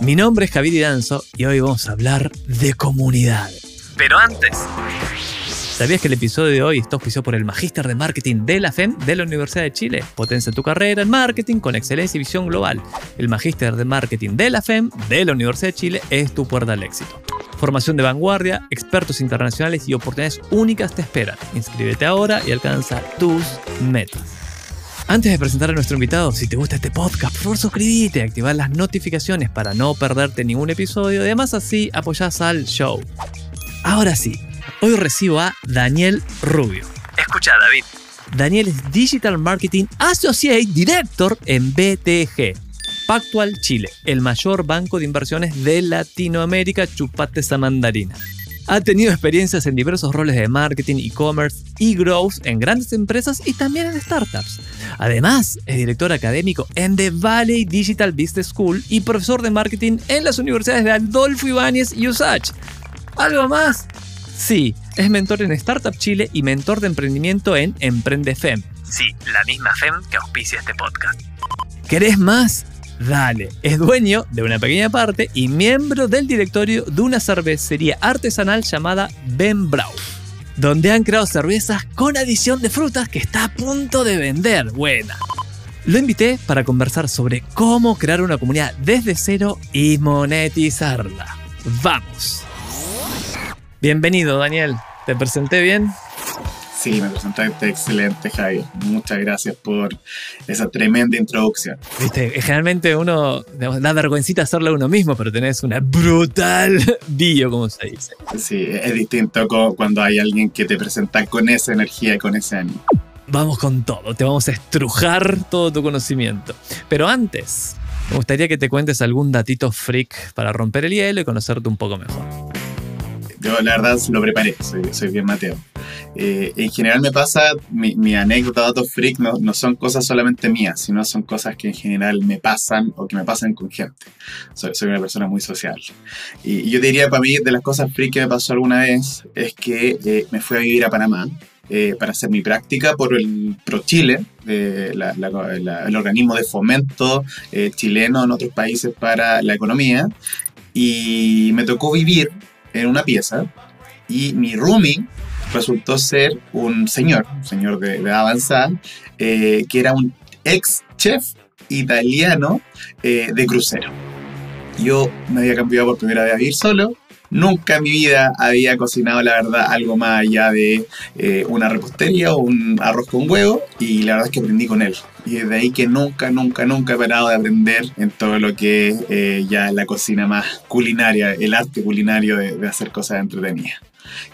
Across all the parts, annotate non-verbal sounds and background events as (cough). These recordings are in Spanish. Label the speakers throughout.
Speaker 1: Mi nombre es Javier Idanzo y hoy vamos a hablar de comunidad. Pero antes, ¿sabías que el episodio de hoy está auspiciado por el Magíster de Marketing de la FEM de la Universidad de Chile? Potencia tu carrera en marketing con excelencia y visión global. El Magíster de Marketing de la FEM de la Universidad de Chile es tu puerta al éxito. Formación de vanguardia, expertos internacionales y oportunidades únicas te esperan. Inscríbete ahora y alcanza tus metas. Antes de presentar a nuestro invitado, si te gusta este podcast, por favor suscríbete y activar las notificaciones para no perderte ningún episodio. Además así apoyás al show. Ahora sí, hoy recibo a Daniel Rubio. Escucha David. Daniel es Digital Marketing Associate Director en BTG. Pactual Chile, el mayor banco de inversiones de Latinoamérica, chupate esa mandarina. Ha tenido experiencias en diversos roles de marketing, e-commerce y growth en grandes empresas y también en startups. Además, es director académico en The Valley Digital Business School y profesor de marketing en las universidades de Adolfo Ibáñez y USACH. ¿Algo más? Sí, es mentor en Startup Chile y mentor de emprendimiento en EmprendeFem. Sí, la misma FEM que auspicia este podcast. ¿Querés más? Dale, es dueño de una pequeña parte y miembro del directorio de una cervecería artesanal llamada Ben Brau, donde han creado cervezas con adición de frutas que está a punto de vender. Buena. Lo invité para conversar sobre cómo crear una comunidad desde cero y monetizarla. Vamos. Bienvenido, Daniel. ¿Te presenté bien?
Speaker 2: Sí, me presentaste excelente, Javi. Muchas gracias por esa tremenda introducción.
Speaker 1: Viste, generalmente uno digamos, da vergüencita hacerlo a uno mismo, pero tenés una brutal (laughs) bio, como se dice.
Speaker 2: Sí, es distinto cuando hay alguien que te presenta con esa energía y con ese ánimo.
Speaker 1: Vamos con todo, te vamos a estrujar todo tu conocimiento. Pero antes, me gustaría que te cuentes algún datito freak para romper el hielo y conocerte un poco mejor.
Speaker 2: Yo la verdad lo preparé, soy, soy bien Mateo. Eh, en general me pasa, mi, mi anécdota, datos freak, no, no, son cosas solamente mías, sino son cosas que en general me pasan o que me pasan con gente. Soy, soy una persona muy social. Y, y, yo diría, para mí, de las cosas freak que me pasó alguna vez, es que eh, me fui a vivir a Panamá. Eh, para hacer mi práctica por el ProChile, eh, el organismo de fomento eh, chileno en otros países para la economía. Y me tocó vivir en una pieza y mi roomie resultó ser un señor, un señor de, de avanzada, eh, que era un ex chef italiano eh, de crucero. Yo me había cambiado por primera vez a vivir solo. Nunca en mi vida había cocinado, la verdad, algo más allá de eh, una repostería o un arroz con huevo. Y la verdad es que aprendí con él. Y desde ahí que nunca, nunca, nunca he parado de aprender en todo lo que es eh, ya la cocina más culinaria, el arte culinario de, de hacer cosas entretenidas.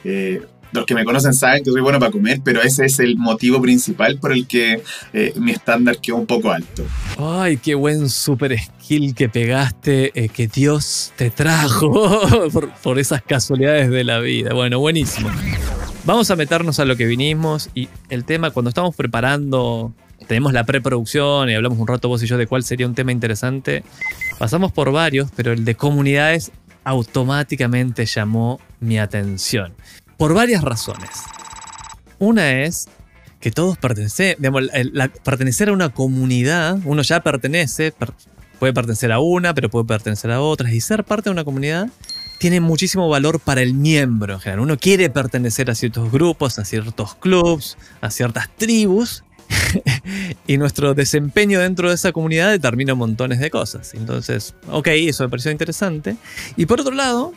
Speaker 2: Eh, los que me conocen saben que soy bueno para comer, pero ese es el motivo principal por el que eh, mi estándar quedó un poco alto.
Speaker 1: Ay, qué buen super skill que pegaste, eh, que Dios te trajo (laughs) por, por esas casualidades de la vida. Bueno, buenísimo. Vamos a meternos a lo que vinimos y el tema, cuando estamos preparando, tenemos la preproducción y hablamos un rato vos y yo de cuál sería un tema interesante, pasamos por varios, pero el de comunidades automáticamente llamó mi atención por varias razones. Una es que todos pertenecen, digamos, pertenecer a una comunidad, uno ya pertenece, per, puede pertenecer a una, pero puede pertenecer a otras, y ser parte de una comunidad tiene muchísimo valor para el miembro en general. Uno quiere pertenecer a ciertos grupos, a ciertos clubs, a ciertas tribus, (laughs) y nuestro desempeño dentro de esa comunidad determina montones de cosas. Entonces, ok, eso me pareció interesante. Y por otro lado,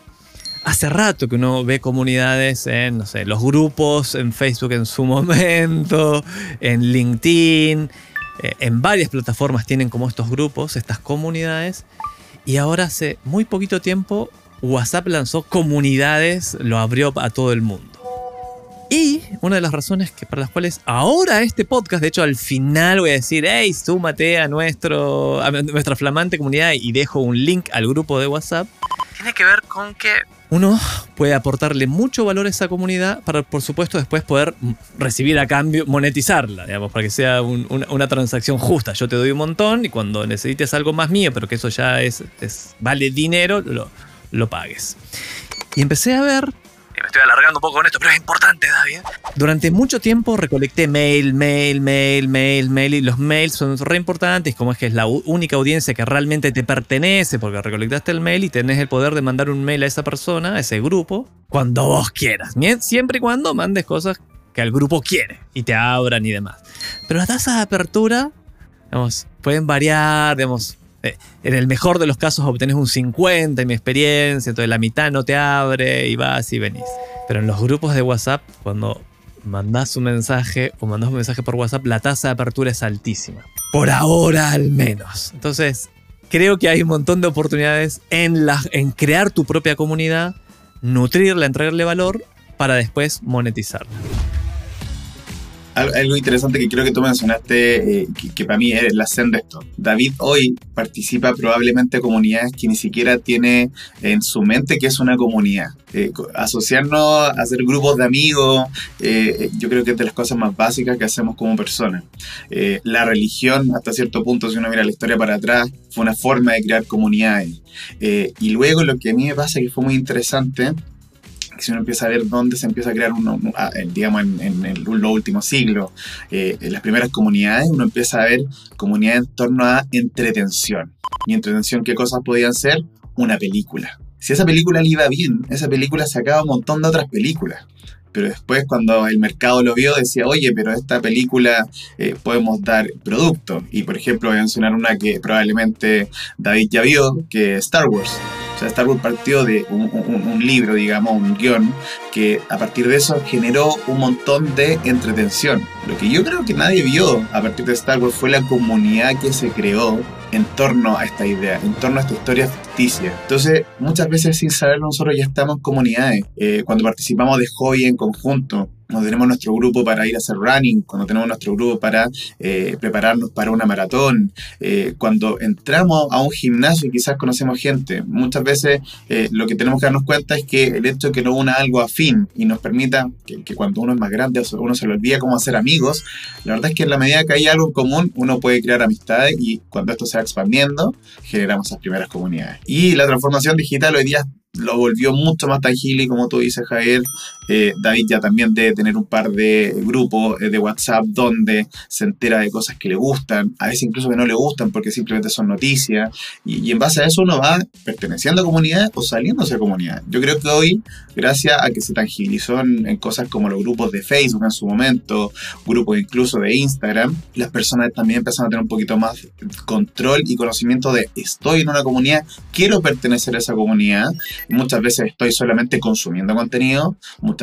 Speaker 1: hace rato que uno ve comunidades en, los grupos en Facebook en su (laughs) momento, en LinkedIn, eh, en varias plataformas tienen como estos grupos, estas comunidades. Y ahora hace muy poquito tiempo WhatsApp lanzó comunidades, lo abrió a todo el mundo. Y una de las razones que, para las cuales ahora este podcast, de hecho al final voy a decir, hey, súmate a, nuestro, a nuestra flamante comunidad y dejo un link al grupo de WhatsApp, tiene que ver con que uno puede aportarle mucho valor a esa comunidad para, por supuesto, después poder recibir a cambio, monetizarla, digamos, para que sea una, transacción justa. Yo te doy un montón y cuando necesites algo más mío, pero que eso ya es, vale dinero, lo, lo pagues. Y empecé a ver me estoy alargando un poco con esto, pero es importante, David. Durante mucho tiempo recolecté mail, mail, mail, mail, mail, y los mails son re importantes, como es que es la única audiencia que realmente te pertenece, porque recolectaste el mail y tenés el poder de mandar un mail a esa persona, a ese grupo, cuando vos quieras. Siempre y cuando mandes cosas que el grupo quiere y te abran y demás. Pero las tasas de apertura, digamos, pueden variar, digamos, eh, en el mejor de los casos obtenés un 50 en mi experiencia, entonces la mitad no te abre y vas y venís. Pero en los grupos de WhatsApp, cuando mandás un mensaje o mandás un mensaje por WhatsApp, la tasa de apertura es altísima. Por ahora al menos. Entonces, creo que hay un montón de oportunidades en, en crear tu propia comunidad, nutrirla, entregarle valor para después monetizarla
Speaker 2: algo interesante que creo que tú mencionaste, eh, que, para mí es la senda de esto. David hoy participa probablemente a comunidades que ni siquiera tiene en su mente que es una comunidad. Eh, asociarnos, hacer grupos de amigos, eh, yo creo que es de las cosas más básicas que hacemos como personas. la religión, hasta cierto punto, si uno mira la historia para atrás, fue una forma de crear comunidades. y luego lo que a mí me pasa que fue muy interesante si uno empieza a ver dónde se empieza a crear, uno, ah, digamos, en, en, en los últimos siglos, eh, en las primeras comunidades, uno empieza a ver comunidades en torno a entretención. ¿Y entretención qué cosas podían ser? Una película. Si esa película le iba bien, esa película sacaba un montón de otras películas pero después cuando el mercado lo vio decía, oye, pero esta película eh, podemos dar producto. Y por ejemplo voy a mencionar una que probablemente David ya vio, que es Star Wars. O sea, Star Wars partió de un, libro, digamos, un guion, que a partir de eso generó un montón de entretención. Lo que yo creo que nadie vio a partir de Star Wars fue la comunidad que se creó en torno a esta idea, en torno a esta historia ficticia. Entonces, muchas veces sin saberlo, nosotros ya estamos comunidades. Eh, cuando participamos de hobby en conjunto, cuando tenemos nuestro grupo para ir a hacer running, cuando tenemos nuestro grupo para eh, prepararnos para una maratón, eh, cuando entramos a un gimnasio y quizás conocemos gente, muchas veces eh, lo que tenemos que darnos cuenta es que el hecho de que no una algo afín y nos permita que, cuando uno es más grande uno se le olvida cómo hacer amigos, la verdad es que en la medida que hay algo en común uno puede crear amistades y cuando esto se va expandiendo generamos esas primeras comunidades. Y la transformación digital hoy día lo volvió mucho más tangible y como tú dices Javier, eh, David ya también debe tener un par de grupos eh, de WhatsApp donde se entera de cosas que le gustan, a veces incluso que no le gustan porque simplemente son noticias y, en base a eso uno va perteneciendo a comunidad o saliéndose de comunidad. Yo creo que hoy, gracias a que se tangibilizó en, cosas como los grupos de Facebook en su momento, grupos incluso de Instagram, las personas también empezaron a tener un poquito más control y conocimiento de estoy en una comunidad, quiero pertenecer a esa comunidad Muchas veces estoy solamente consumiendo contenido,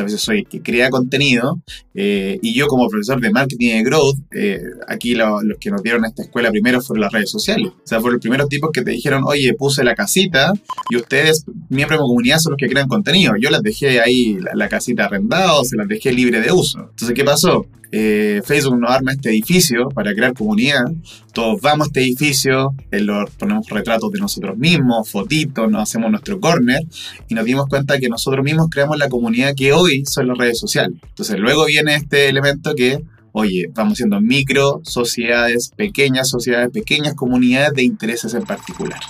Speaker 2: veces soy que crea contenido, eh, y yo como profesor de marketing y growth, eh, aquí los que nos dieron esta escuela primero fueron las redes sociales. O sea, fueron los primeros tipos que te dijeron, oye, puse la casita y ustedes, miembros de mi comunidad, son los que crean contenido. Yo las dejé ahí, la, casita arrendada, o se las dejé libre de uso. Entonces, ¿qué pasó? Eh, Facebook nos arma este edificio para crear comunidad. Todos vamos a este edificio, ponemos retratos de nosotros mismos, fotitos, nos hacemos nuestro corner y nos dimos cuenta que nosotros mismos creamos la comunidad que hoy son las redes sociales. Entonces luego viene este elemento que oye, vamos siendo micro sociedades, pequeñas sociedades, pequeñas comunidades de intereses en particular.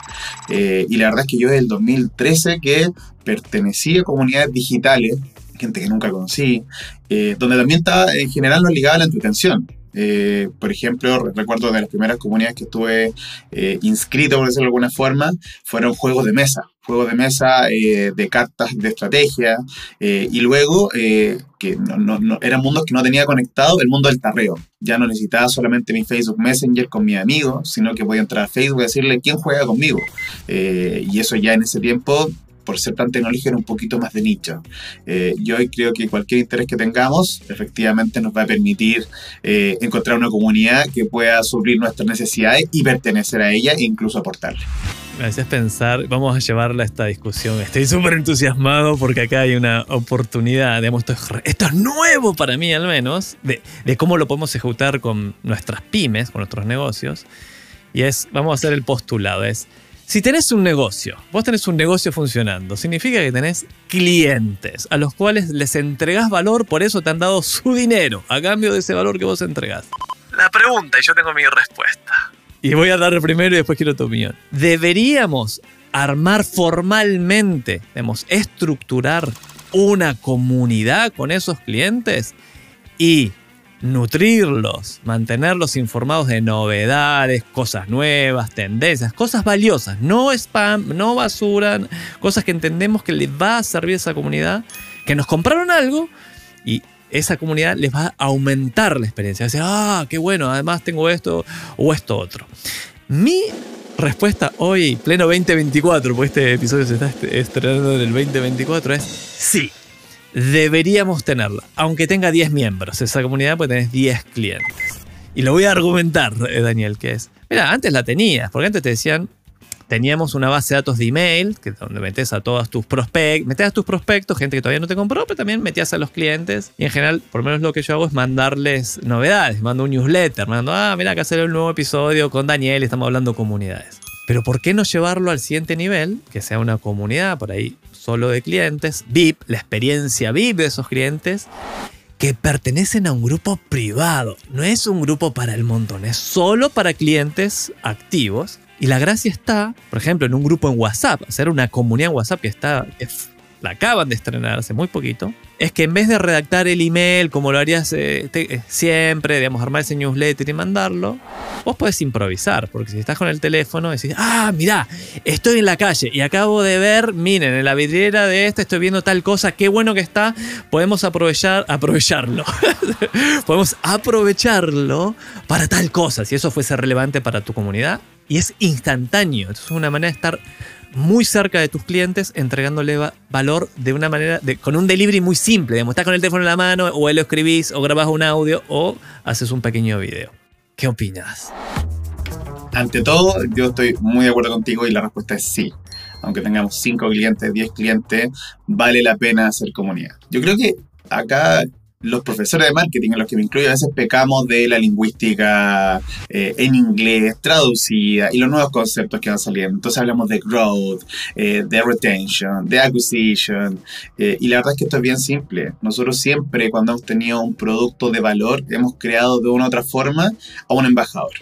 Speaker 2: Eh, y la verdad es que yo desde el 2013 que pertenecía a comunidades digitales, gente que nunca conocí, eh, donde también estaba en general no ligada a la entretención. Eh, por ejemplo, recuerdo de las primeras comunidades que estuve eh, inscrito, por decirlo de alguna forma, fueron juegos de mesa, juegos de mesa de cartas de estrategia, y luego que no, eran mundos que no tenía conectado el mundo del tarreo. Ya no necesitaba solamente mi Facebook Messenger con mi amigo, sino que podía entrar a Facebook y decirle quién juega conmigo. y eso ya en ese tiempo por ser tan tecnológico, era un poquito más de nicho. Eh, yo hoy creo que cualquier interés que tengamos, efectivamente nos va a permitir eh, encontrar una comunidad que pueda suplir nuestras necesidades y pertenecer a ella e incluso aportarle.
Speaker 1: Me haces pensar, vamos a llevarla a esta discusión. Estoy súper entusiasmado porque acá hay una oportunidad, digamos, esto es, esto es nuevo para mí al menos, de, de cómo lo podemos ejecutar con nuestras pymes, con nuestros negocios. Y es, vamos a hacer el postulado, es Si tenés un negocio, vos tenés un negocio funcionando, significa que tenés clientes a los cuales les entregás valor, por eso te han dado su dinero a cambio de ese valor que vos entregás. La pregunta, y yo tengo mi respuesta. Y voy a dar primero y después quiero tu opinión. ¿Deberíamos armar formalmente, debemos estructurar una comunidad con esos clientes y nutrirlos, mantenerlos informados de novedades, cosas nuevas, tendencias, cosas valiosas, no spam, no basura, cosas que entendemos que les va a servir a esa comunidad, que nos compraron algo y esa comunidad les va a aumentar la experiencia. Decir, ah, qué bueno, además tengo esto o esto otro. Mi respuesta hoy, pleno 2024, porque este episodio se está estrenando en el 2024, es sí deberíamos tenerla, aunque tenga 10 miembros. Esa comunidad puede tener 10 clientes. Y lo voy a argumentar, eh, Daniel, que es, mira, antes la tenías, porque antes te decían, teníamos una base de datos de email, que donde metes a todos tus prospectos, metes tus prospectos, gente que todavía no te compró, pero también metías a los clientes. Y en general, por lo menos lo que yo hago es mandarles novedades, mando un newsletter, mando, ah, mira, acá sale un nuevo episodio con Daniel, estamos hablando comunidades. Pero ¿por qué no llevarlo al siguiente nivel? Que sea una comunidad por ahí solo de clientes, VIP, la experiencia VIP de esos clientes, que pertenecen a un grupo privado. No es un grupo para el montón, es solo para clientes activos. Y la gracia está, por ejemplo, en un grupo en WhatsApp, hacer una comunidad en WhatsApp que está la acaban de estrenar hace muy poquito, es que en vez de redactar el email como lo harías eh, eh, siempre, digamos, armar ese newsletter y mandarlo, vos podés improvisar, porque si estás con el teléfono decís, ah, mirá, estoy en la calle y acabo de ver, miren, en la vidriera de este estoy viendo tal cosa, qué bueno que está, podemos aprovechar, (laughs) aprovecharlo. podemos aprovecharlo para tal cosa, si eso fuese relevante para tu comunidad. Y es instantáneo, es una manera de estar muy cerca de tus clientes, entregándole valor de una manera, con un delivery muy simple. Digamos, estás con el teléfono en la mano, o lo escribís, o grabás un audio, o haces un pequeño video. ¿Qué opinas?
Speaker 2: Ante todo, yo estoy muy de acuerdo contigo y la respuesta es sí. Aunque tengamos 5 clientes, 10 clientes, vale la pena hacer comunidad. Yo creo que acá los profesores de marketing, en los que me incluyo, a veces pecamos de la lingüística eh, en inglés traducida y los nuevos conceptos que van saliendo. Entonces hablamos de growth, eh, de retention, de acquisition. Eh, y la verdad es que esto es bien simple. Nosotros siempre, cuando hemos tenido un producto de valor, hemos creado de una u otra forma a un embajador.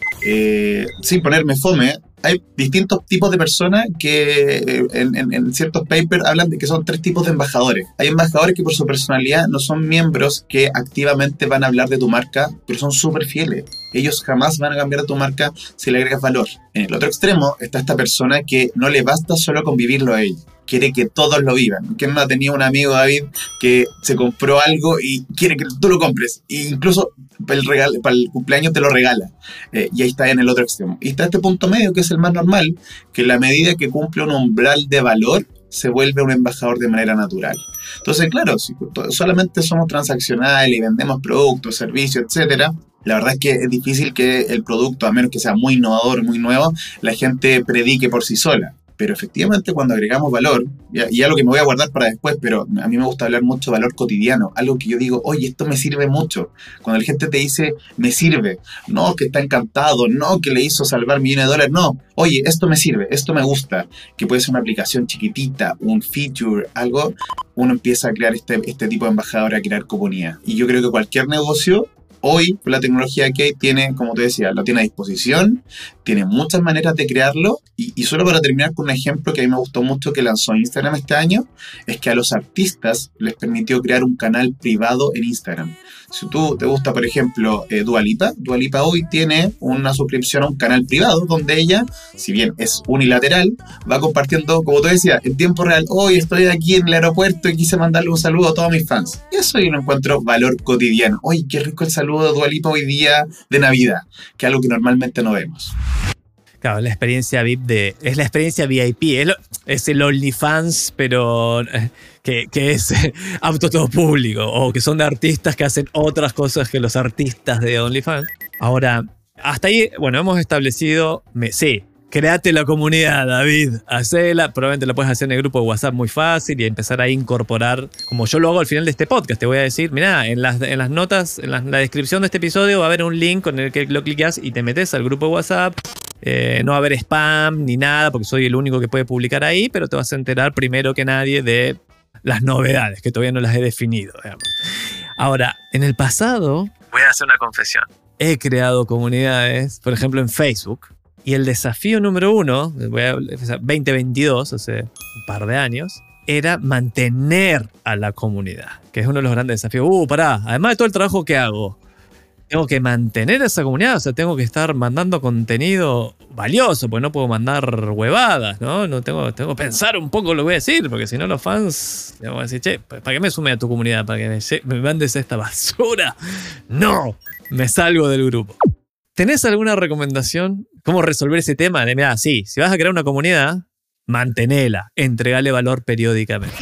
Speaker 2: sin ponerme fome, hay distintos tipos de personas que eh, en, ciertos papers hablan de que son tres tipos de embajadores. Hay embajadores que por su personalidad no son miembros que activamente van a hablar de tu marca, pero son súper fieles. Ellos jamás van a cambiar tu marca si le agregas valor. En el otro extremo está esta persona que no le basta solo convivirlo a él quiere que todos lo vivan. ¿Quién no ha tenido un amigo, David, que se compró algo y quiere que tú lo compres? E incluso para el, regalo, para el cumpleaños te lo regala. Eh, y ahí está en el otro extremo. Y está este punto medio, que es el más normal, que la medida que cumple un umbral de valor, se vuelve un embajador de manera natural. Entonces, claro, si solamente somos transaccionales y vendemos productos, servicios, etcétera, la verdad es que es difícil que el producto, a menos que sea muy innovador, muy nuevo, la gente predique por sí sola. Pero efectivamente cuando agregamos valor, y algo que me voy a guardar para después, pero a mí me gusta hablar mucho de valor cotidiano, algo que yo digo, oye, esto me sirve mucho. Cuando la gente te dice, me sirve, no que está encantado, no que le hizo salvar millones de dólares, no, oye, esto me sirve, esto me gusta, que puede ser una aplicación chiquitita, un feature, algo, uno empieza a crear este, este tipo de embajador, a crear comunidad. Y yo creo que cualquier negocio hoy la tecnología que hay tiene, como te decía, lo tiene a disposición, tiene muchas maneras de crearlo y, y, solo para terminar con un ejemplo que a mí me gustó mucho que lanzó Instagram este año, es que a los artistas les permitió crear un canal privado en Instagram. Si tú te gusta, por ejemplo, eh, Dualipa, Dualipa hoy tiene una suscripción a un canal privado donde ella, si bien es unilateral, va compartiendo, como tú decías, en tiempo real, hoy estoy aquí en el aeropuerto y quise mandarle un saludo a todos mis fans. Y eso yo lo encuentro valor cotidiano. Oye, qué rico el saludo de Dualipa hoy día de Navidad, que es algo que normalmente no vemos.
Speaker 1: Claro, la experiencia VIP de. Es la experiencia VIP. Es, es el OnlyFans, pero. Eh, que, es (laughs) apto todo público. O que son de artistas que hacen otras cosas que los artistas de OnlyFans. Ahora, hasta ahí, bueno, hemos establecido. Me, sí, créate la comunidad, David. Hacela. Probablemente la puedes hacer en el grupo de WhatsApp muy fácil y empezar a incorporar, como yo lo hago al final de este podcast. Te voy a decir, mira, en las, en las notas, en la, descripción de este episodio va a haber un link con el que lo clicas y te metes al grupo de WhatsApp Eh, no va a haber spam ni nada, porque soy el único que puede publicar ahí, pero te vas a enterar primero que nadie de las novedades, que todavía no las he definido. Ahora, en el pasado, voy a hacer una confesión. He creado comunidades, por ejemplo, en Facebook, y el desafío número uno, voy a, 2022, hace un par de años, era mantener a la comunidad, que es uno de los grandes desafíos. Uh, pará, además de todo el trabajo que hago, tengo que mantener esa comunidad, o sea, tengo que estar mandando contenido valioso, porque no puedo mandar huevadas, ¿no? no tengo, tengo que pensar un poco lo que voy a decir, porque si no los fans me van a decir, che, ¿para qué me sume a tu comunidad? ¿Para que me, me mandes esta basura? (laughs) No, me salgo del grupo. ¿Tenés alguna recomendación? ¿Cómo resolver ese tema? De, mira, sí, si vas a crear una comunidad, mantenela, entregale valor periódicamente.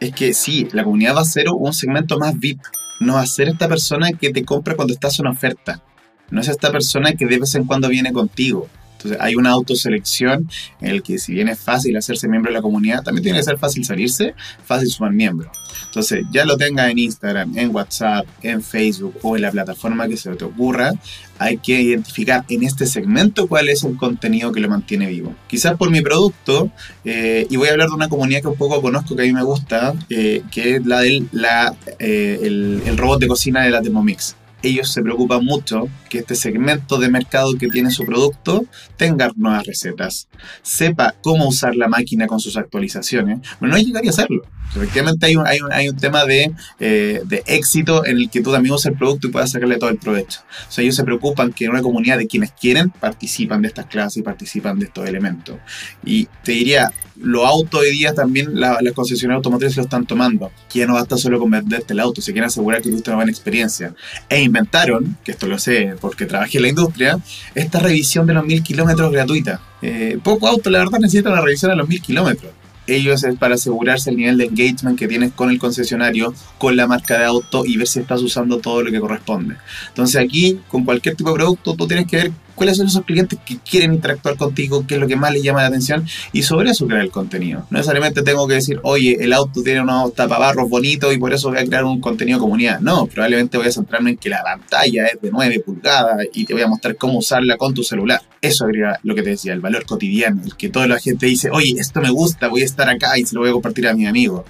Speaker 2: Es que sí, la comunidad va a ser un segmento más VIP no va a ser esta persona que te compra cuando estás en una oferta. No es esta persona que de vez en cuando viene contigo. Entonces hay una autoselección en el que si bien es fácil hacerse miembro de la comunidad, también tiene que ser fácil salirse, fácil sumar miembro. Entonces ya lo tenga en Instagram, en WhatsApp, en Facebook o en la plataforma que se te ocurra, hay que identificar en este segmento cuál es el contenido que lo mantiene vivo. Quizás por mi producto, eh, y voy a hablar de una comunidad que un poco conozco que a mí me gusta, eh, que es la del la, eh, el, el robot de cocina de la Thermomix ellos se preocupan mucho que este segmento de mercado que tiene su producto tenga nuevas recetas, sepa cómo usar la máquina con sus actualizaciones, pero no llegaría a hacerlo. Efectivamente hay un, hay un, hay un tema de, eh, de, éxito en el que tú también usas el producto y puedas sacarle todo el provecho. O sea, ellos se preocupan que una comunidad de quienes quieren participan de estas clases y participan de estos elementos. Y te diría, los autos hoy día también las la concesionarias automotrices lo están tomando. Ya no basta solo con venderte el auto, se quieren asegurar que tuviste una buena experiencia. E inventaron, que esto lo sé porque trabajé en la industria, esta revisión de los mil kilómetros gratuita. Eh, poco auto, la verdad, necesita una revisión a los mil kilómetros ellos es para asegurarse el nivel de engagement que tienes con el concesionario, con la marca de auto y ver si estás usando todo lo que corresponde. Entonces aquí, con cualquier tipo de producto, tú tienes que ver cuáles son esos clientes que quieren interactuar contigo, qué es lo que más les llama la atención y sobre eso crear el contenido. No necesariamente tengo que decir, oye, el auto tiene unos tapabarros bonitos y por eso voy a crear un contenido comunidad. No, probablemente voy a centrarme en que la pantalla es de 9 pulgadas y te voy a mostrar cómo usarla con tu celular. Eso sería lo que te decía, el valor cotidiano, el que toda la gente dice, oye, esto me gusta, voy a estar acá y se lo voy a compartir a mi amigo.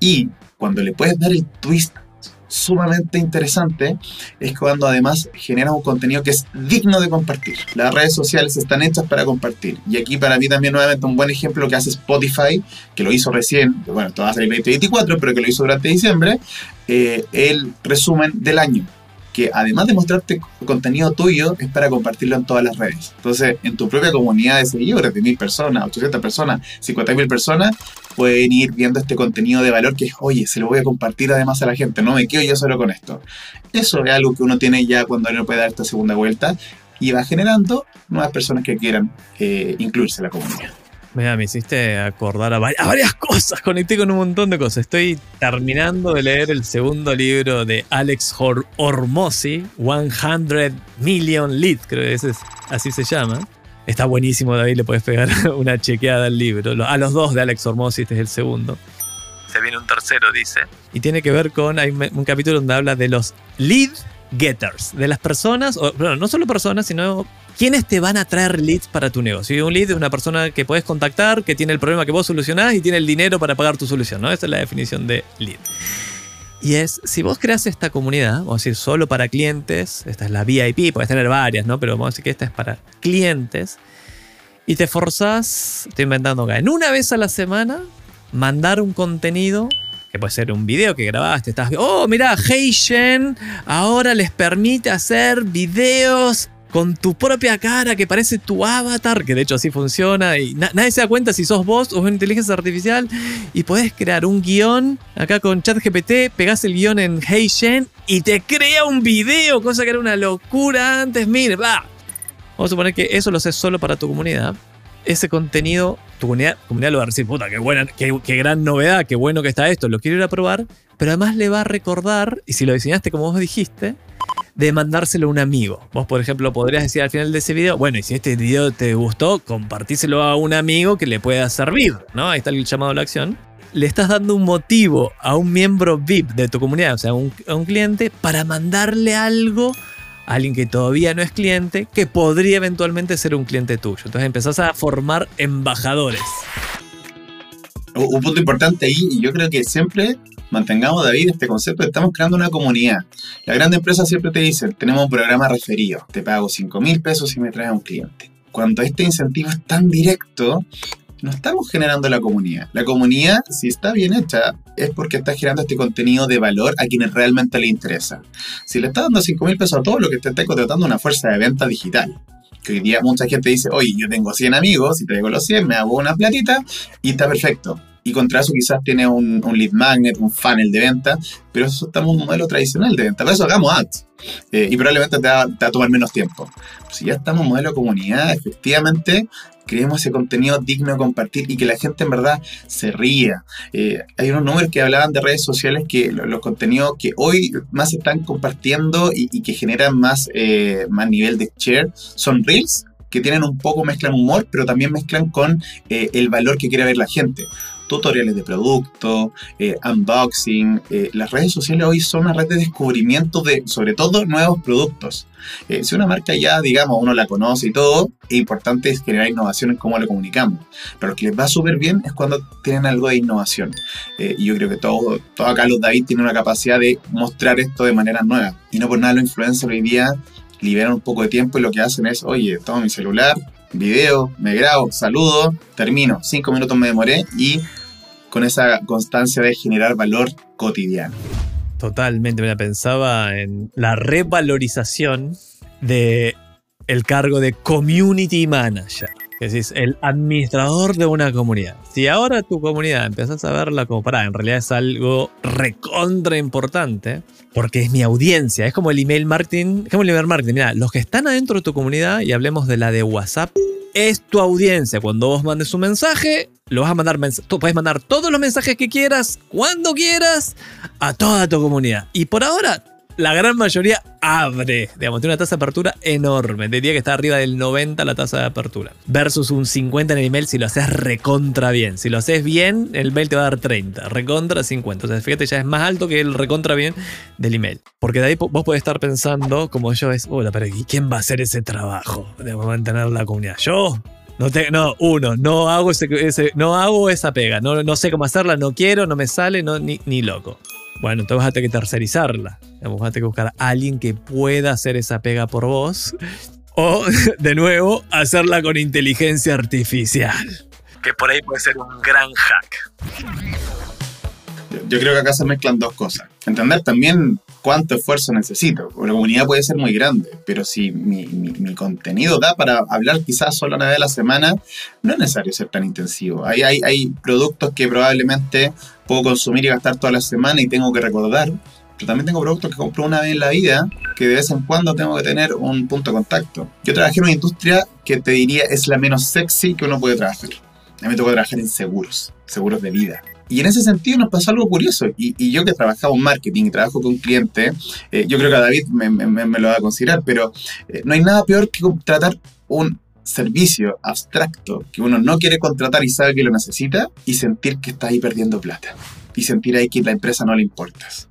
Speaker 2: Y cuando le puedes dar el twist sumamente interesante es cuando además generas un contenido que es digno de compartir. Las redes sociales están hechas para compartir. Y aquí para mí también nuevamente un buen ejemplo que hace Spotify, que lo hizo recién, bueno, esto va salir 2024, pero que lo hizo durante diciembre, eh, el resumen del año que además de mostrarte contenido tuyo, es para compartirlo en todas las redes. Entonces, en tu propia comunidad de seguidores, de mil personas, 800 personas, 50 mil personas, pueden ir viendo este contenido de valor que es, oye, se lo voy a compartir además a la gente, no me quedo yo solo con esto. Eso es algo que uno tiene ya cuando uno puede dar esta segunda vuelta y va generando nuevas personas que quieran eh, incluirse en la comunidad.
Speaker 1: Mira, me hiciste acordar a, varias (laughs) cosas, conecté con un montón de cosas. Estoy terminando de leer el segundo libro de Alex Hormozzi, 100 Million Lead, creo que ese es, así se llama. Está buenísimo, David, le puedes pegar (laughs) una chequeada al libro. A los dos de Alex Hormozzi, este es el segundo. Se viene un tercero, dice. Y tiene que ver con, hay un capítulo donde habla de los lead getters, de las personas, o, bueno, no solo personas, sino quienes te van a traer leads para tu negocio. un lead es una persona que puedes contactar, que tiene el problema que vos solucionás y tiene el dinero para pagar tu solución, ¿no? Esa es la definición de lead. Y es, si vos creas esta comunidad, vamos a decir solo para clientes, esta es la VIP, puedes tener varias, ¿no? Pero vamos a decir que esta es para clientes, y te forzás, estoy inventando acá, en una vez a la semana, mandar un contenido, que puede ser un video que grabaste, estás, oh, mira, Heishen ahora les permite hacer videos con tu propia cara que parece tu avatar, que de hecho así funciona, y nadie se da cuenta si sos vos o una inteligencia artificial, y podés crear un guion acá con ChatGPT, pegás el guion en HeyShen y te crea un video, cosa que era una locura antes, mire, va. Vamos a suponer que eso lo haces solo para tu comunidad. Ese contenido, tu comunidad, comunidad lo va a decir, puta, qué buena, qué gran novedad, qué bueno que está esto, lo quiero ir a probar, pero además le va a recordar, y si lo diseñaste como vos dijiste, de mandárselo a un amigo. Vos, por ejemplo, podrías decir al final de ese video, bueno, y si este video te gustó, compartíselo a un amigo que le pueda servir, ¿no? Ahí está el llamado a la acción. Le estás dando un motivo a un miembro VIP de tu comunidad, o sea, a un, cliente, para mandarle algo alguien que todavía no es cliente, que podría eventualmente ser un cliente tuyo. Entonces empezás a formar embajadores.
Speaker 2: Un punto importante ahí, y yo creo que siempre mantengamos, David, este concepto, estamos creando una comunidad. La grande empresa siempre te dice, tenemos un programa referido, te pago 5 mil pesos si me traes a un cliente. Cuando este incentivo es tan directo, no estamos generando la comunidad. La comunidad, si está bien hecha, es porque está generando este contenido de valor a quienes realmente le interesa. Si le está dando 5 mil pesos a todo lo que te está contratando una fuerza de venta digital, que hoy día mucha gente dice, oye, yo tengo 100 amigos, y te digo los 100, me hago una platita y está perfecto. Y contra eso quizás tiene un, lead magnet, un funnel de venta, pero eso está en un modelo tradicional de venta. Para eso hagamos ads. Eh, y probablemente te va, te va, a tomar menos tiempo. Si ya estamos en modelo comunidad, efectivamente creemos ese contenido digno de compartir y que la gente en verdad se ría. Eh, hay unos números que hablaban de redes sociales que los, contenidos que hoy más se están compartiendo y, que generan más, eh, más nivel de share son reels que tienen un poco, mezclan humor, pero también mezclan con eh, el valor que quiere ver la gente tutoriales de producto, eh, unboxing. Eh, las redes sociales hoy son una red de descubrimiento de, sobre todo, nuevos productos. Eh, si una marca ya, digamos, uno la conoce y todo, es importante es generar innovación en cómo lo comunicamos. Pero lo que les va súper bien es cuando tienen algo de innovación. y yo creo que todo, todo acá los David tiene una capacidad de mostrar esto de manera nueva. Y no por nada los influencers hoy día liberan un poco de tiempo y lo que hacen es, oye, tomo mi celular, video, me grabo, saludo, termino, cinco minutos me demoré y con esa constancia de generar valor cotidiano.
Speaker 1: Totalmente, me pensaba en la revalorización de el cargo de community manager, que es el administrador de una comunidad. Si ahora tu comunidad empiezas a verla como para, en realidad es algo recontra importante, porque es mi audiencia, es como el email marketing, es como el email marketing, mira, los que están adentro de tu comunidad, y hablemos de la de WhatsApp, es tu audiencia. Cuando vos mandes un mensaje, lo vas a mandar, tú puedes mandar todos los mensajes que quieras, cuando quieras, a toda tu comunidad. Y por ahora, la gran mayoría abre. Digamos, tiene una tasa de apertura enorme. Diría que está arriba del 90 la tasa de apertura. Versus un 50 en el email si lo haces recontra bien. Si lo haces bien, el mail te va a dar 30. Recontra 50. O sea, fíjate, ya es más alto que el recontra bien del email. Porque de ahí vos podés estar pensando, como yo, es, hola, pero ¿quién va a hacer ese trabajo de mantener la comunidad? ¿Yo? No, te, no, uno, no hago, ese, no hago esa pega, no, sé cómo hacerla, no quiero, no me sale, no, ni loco. Bueno, entonces vas a tener que tercerizarla. Vas a tener que buscar a alguien que pueda hacer esa pega por vos. O, (laughs) de nuevo, hacerla con inteligencia artificial. Que por ahí puede ser un gran hack.
Speaker 2: Yo creo que acá se mezclan dos cosas. Entender también cuánto esfuerzo necesito. La comunidad puede ser muy grande, pero si mi, contenido da para hablar quizás solo una vez a la semana, no es necesario ser tan intensivo. Hay, hay, hay productos que probablemente puedo consumir y gastar toda la semana y tengo que recordar, pero también tengo productos que compro una vez en la vida que de vez en cuando tengo que tener un punto de contacto. Yo trabajé en una industria que te diría es la menos sexy que uno puede trabajar. A mí me tocó trabajar en seguros, seguros de vida. Y en ese sentido nos pasó algo curioso. Y, yo que trabajaba en marketing y trabajo con clientes, eh, yo creo que a David me, lo va a considerar, pero eh, no hay nada peor que contratar un servicio abstracto que uno no quiere contratar y sabe que lo necesita y sentir que está ahí perdiendo plata. Y sentir ahí que la empresa no le importas.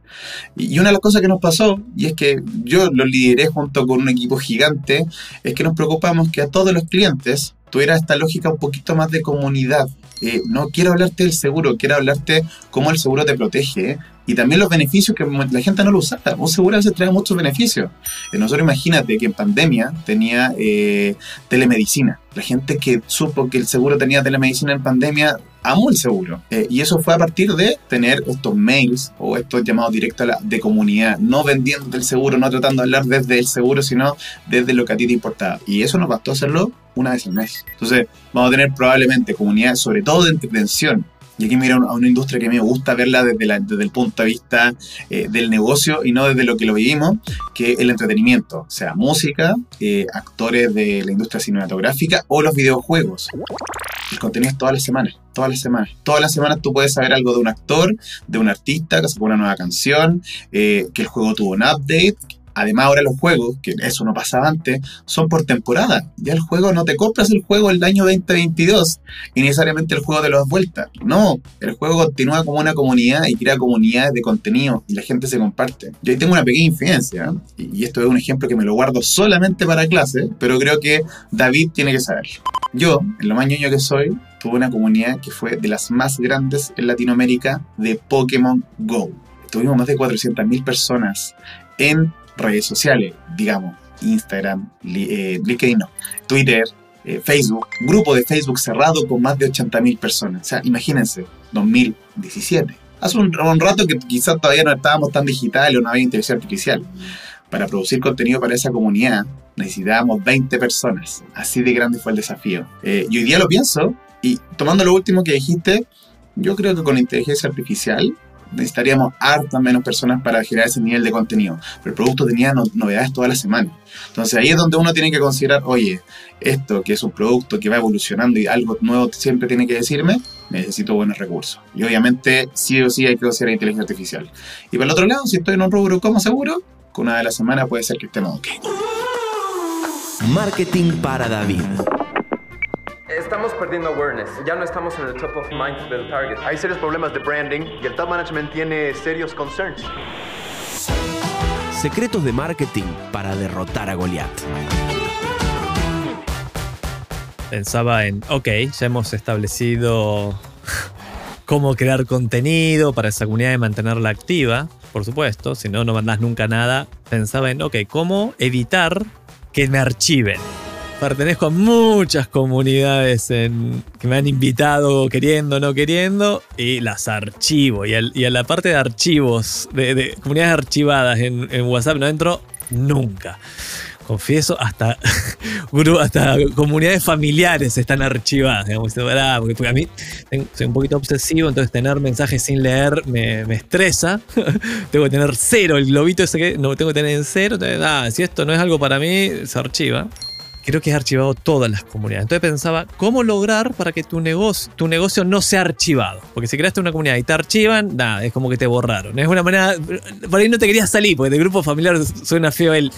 Speaker 2: Y una de las cosas que nos pasó, y es que yo lo lideré junto con un equipo gigante, es que nos preocupamos que a todos los clientes tuviera esta lógica un poquito más de comunidad. Eh, no quiero hablarte del seguro, quiero hablarte cómo el seguro te protege y también los beneficios que la gente no lo usaba. Un seguro a veces trae muchos beneficios. Eh, nosotros imagínate que en pandemia tenía eh, telemedicina. La gente que supo que el seguro tenía telemedicina en pandemia amó el seguro. Eh, y eso fue a partir de tener estos mails o estos llamados directos de comunidad, no vendiendo el seguro, no tratando de hablar desde el seguro, sino desde lo que a ti te importaba. Y eso nos bastó hacerlo una vez al mes. Entonces, vamos a tener probablemente comunidades, sobre todo de intervención, y aquí mira a una industria que a mí me gusta verla desde, el punto de vista eh, del negocio y no desde lo que lo vivimos, que el entretenimiento, sea música, eh, actores de la industria cinematográfica o los videojuegos. El contenido es todas las semanas, todas las semanas. Todas las semanas tú puedes saber algo de un actor, de un artista que sacó una nueva canción, eh, que el juego tuvo un update, Además, ahora los juegos, que eso no pasaba antes, son por temporada. Ya el juego no te compras el juego el año 2022 y necesariamente el juego de las vueltas. No, el juego continúa como una comunidad y crea comunidades de contenido y la gente se comparte. Yo ahí tengo una pequeña infidencia ¿eh? y esto es un ejemplo que me lo guardo solamente para clase, pero creo que David tiene que saberlo. Yo, en lo más ñoño que soy, tuve una comunidad que fue de las más grandes en Latinoamérica de Pokémon Go. Tuvimos más de 400.000 personas en redes sociales, digamos, Instagram, eh, LinkedIn, Twitter, eh, Facebook, grupo de Facebook cerrado con más de 80.000 personas. O sea, imagínense, 2017. Hace un, rato que quizás todavía no estábamos tan digitales o no había inteligencia artificial. Para producir contenido para esa comunidad necesitábamos 20 personas. Así de grande fue el desafío. Eh, y hoy día lo pienso y tomando lo último que dijiste, yo creo que con inteligencia artificial necesitaríamos hartas menos personas para generar ese nivel de contenido. Pero el producto tenía novedades toda la semana. Entonces ahí es donde uno tiene que considerar, oye, esto que es un producto que va evolucionando y algo nuevo siempre tiene que decirme, necesito buenos recursos. Y obviamente sí o sí hay que considerar inteligencia artificial. Y por el otro lado, si estoy en un rubro como seguro, con una de las semanas puede ser que estemos ok.
Speaker 3: Marketing para David.
Speaker 4: Estamos perdiendo awareness. Ya no estamos en el top of mind del target.
Speaker 5: Hay serios problemas de branding y el top management tiene serios concerns.
Speaker 3: Secretos de marketing para derrotar a Goliath.
Speaker 1: Pensaba en, ok, ya hemos establecido cómo crear contenido para esa comunidad y mantenerla activa, por supuesto, si no, no mandás nunca nada. Pensaba en, ok, cómo evitar que me archiven pertenezco a muchas comunidades que me han invitado queriendo, no queriendo, y las archivo. Y, a la parte de archivos, de, comunidades archivadas en, WhatsApp no entro nunca. Confieso, hasta, (laughs) hasta comunidades familiares están archivadas. porque, a mí soy un poquito obsesivo, entonces tener mensajes sin leer me, estresa. (laughs) tengo que tener cero, el globito ese que no tengo que tener en cero. Si esto no es algo para mí, se archiva creo que es archivado todas las comunidades. Entonces pensaba, ¿cómo lograr para que tu negocio, tu negocio no sea archivado? Porque si creaste una comunidad y te archivan, nada, es como que te borraron. Es una manera, por ahí no te querías salir, porque de grupo familiar suena feo el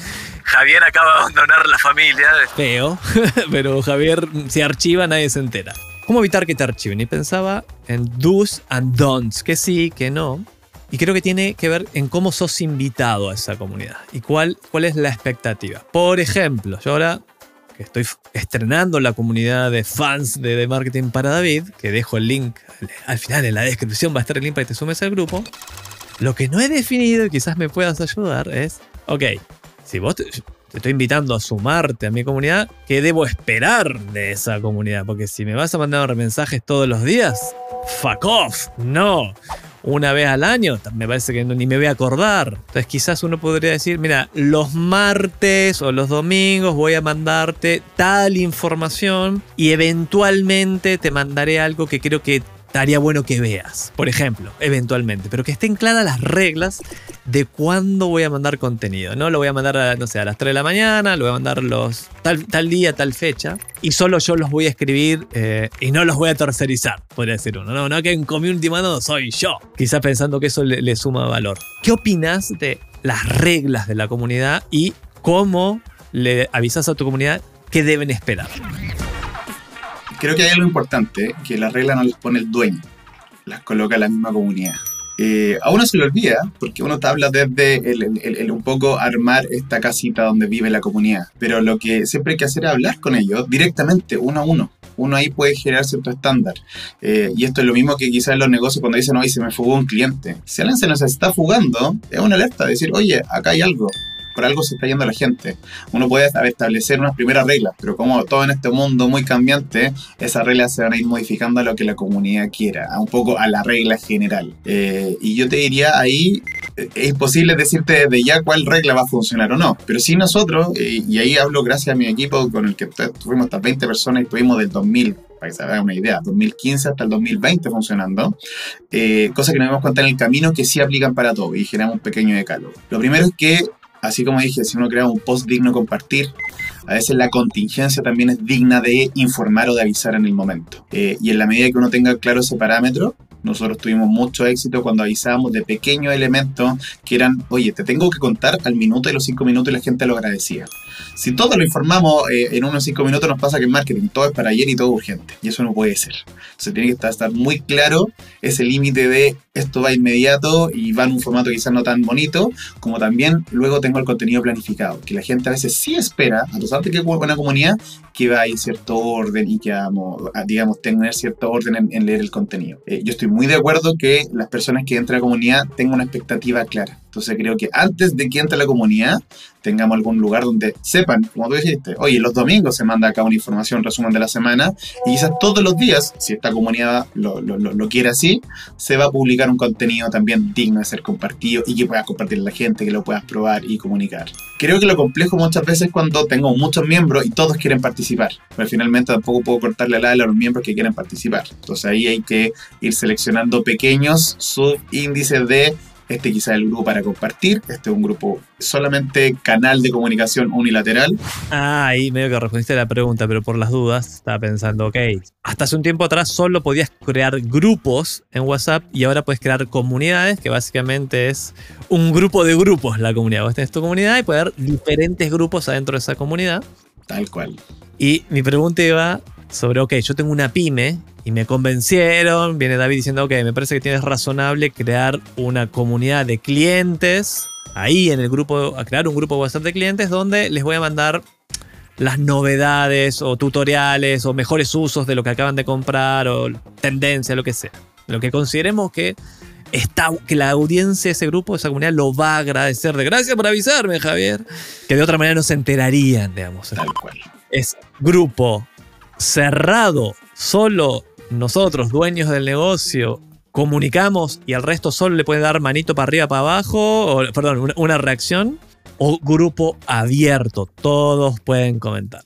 Speaker 1: Javier acaba de abandonar la familia, feo, (laughs) pero Javier si archiva nadie se entera. ¿Cómo evitar que te archiven? Y pensaba en do's and don'ts, que sí, que no. Y creo que tiene que ver en cómo sos invitado a esa comunidad y cuál, cuál es la expectativa. Por ejemplo, yo ahora estoy estrenando la comunidad de fans de, marketing para David, que dejo el link al final en la descripción, va a estar el link para que te sumes al grupo. Lo que no he definido y quizás me puedas ayudar es, ok, si vos te, estoy invitando a sumarte a mi comunidad, ¿qué debo esperar de esa comunidad? Porque si me vas a mandar mensajes todos los días, fuck off, no una vez al año, me parece que ni me voy a acordar. Entonces quizás uno podría decir, mira, los martes o los domingos voy a mandarte tal información y eventualmente te mandaré algo que creo que estaría bueno que veas, por ejemplo, eventualmente, pero que estén claras las reglas de cuándo voy a mandar contenido. No lo voy a mandar, a, no sé, a las 3 de la mañana, lo voy a mandar los tal, tal día, tal fecha, y solo yo los voy a escribir eh, y no los voy a tercerizar, podría decir uno. No, no que en community mano soy yo, quizá pensando que eso le, le suma valor. ¿Qué opinas de las reglas de la comunidad y cómo le avisas a tu comunidad qué deben esperar?
Speaker 2: Creo que hay algo importante, que las reglas no las pone el dueño, las coloca la misma comunidad. Eh, a uno se le olvida, porque uno habla desde el, un poco armar esta casita donde vive la comunidad, pero lo que siempre hay que hacer es hablar con ellos directamente, uno a uno. Uno ahí puede generar cierto estándar. Eh, y esto es lo mismo que quizás los negocios cuando dicen, oye, se me fugó un cliente. Si alguien se nos está fugando, es una alerta, decir, oye, acá hay algo por algo se está yendo la gente. Uno puede establecer unas primeras reglas, pero como todo en este mundo muy cambiante, esas reglas se van a ir modificando a lo que la comunidad quiera, a un poco a la regla general. Eh, y yo te diría ahí, eh, es imposible decirte de ya cuál regla va a funcionar o no, pero sí nosotros, eh, y ahí hablo gracias a mi equipo con el que tuvimos hasta 20 personas y estuvimos del 2000 para que se haga una idea, 2015 hasta el 2020 funcionando, eh, cosas que nos dimos cuenta en el camino que sí aplican para todo y generamos un pequeño decálogo. Lo primero es que así como dije, si uno crea un post digno compartir, a veces la contingencia también es digna de informar o de avisar en el momento. Eh, y en la medida que uno tenga claro ese parámetro, Nosotros tuvimos mucho éxito cuando avisábamos de pequeños elementos que eran, oye, te tengo que contar al minuto y los cinco minutos y la gente lo agradecía. Si todo lo informamos eh, en unos cinco minutos, nos pasa que en marketing todo es para ayer y todo urgente. Y eso no puede ser. Entonces tiene que estar, estar muy claro ese límite de esto va inmediato y va en un formato quizás no tan bonito, como también luego tengo el contenido planificado, que la gente a veces sí espera, a pesar de que es buena comunidad, que vaya en cierto orden y que a, digamos, tener cierto orden en, en leer el contenido. Eh, yo estoy muy de acuerdo que las personas que entran a la comunidad tengan una expectativa clara. Entonces creo que antes de que entre la comunidad, tengamos algún lugar donde sepan, como tú dijiste, oye, los domingos se manda acá una información, resumen de la semana, y quizás todos los días, si esta comunidad lo, lo, lo, lo quiere así, se va a publicar un contenido también digno de ser compartido y que puedas compartir a la gente, que lo puedas probar y comunicar. Creo que lo complejo muchas veces es cuando tengo muchos miembros y todos quieren participar, pero finalmente tampoco puedo cortarle la ala a los miembros que quieren participar. Entonces ahí hay que ir seleccionando pequeños subíndices de este quizá es el grupo para compartir, este es un grupo solamente canal de comunicación unilateral.
Speaker 1: Ah, ahí medio que respondiste a la pregunta, pero por las dudas estaba pensando, ok, hasta hace un tiempo atrás solo podías crear grupos en WhatsApp y ahora puedes crear comunidades, que básicamente es un grupo de grupos la comunidad. Vos tenés tu comunidad y puede haber diferentes grupos adentro de esa comunidad.
Speaker 2: Tal cual.
Speaker 1: Y mi pregunta iba sobre, ok, yo tengo una pyme y me convencieron, viene David diciendo, ok, me parece que tienes razonable crear una comunidad de clientes, ahí en el grupo, a crear un grupo de WhatsApp de clientes donde les voy a mandar las novedades o tutoriales o mejores usos de lo que acaban de comprar o tendencia, lo que sea. Lo que consideremos que está, que la audiencia de ese grupo, de esa comunidad, lo va a agradecer. De gracias por avisarme, Javier. Que de otra manera no se enterarían, digamos.
Speaker 2: Tal cual.
Speaker 1: Es grupo cerrado, solo nosotros, dueños del negocio, comunicamos y al resto solo le puede dar manito para arriba, para abajo, o, perdón, una, reacción, o grupo abierto, todos pueden comentar.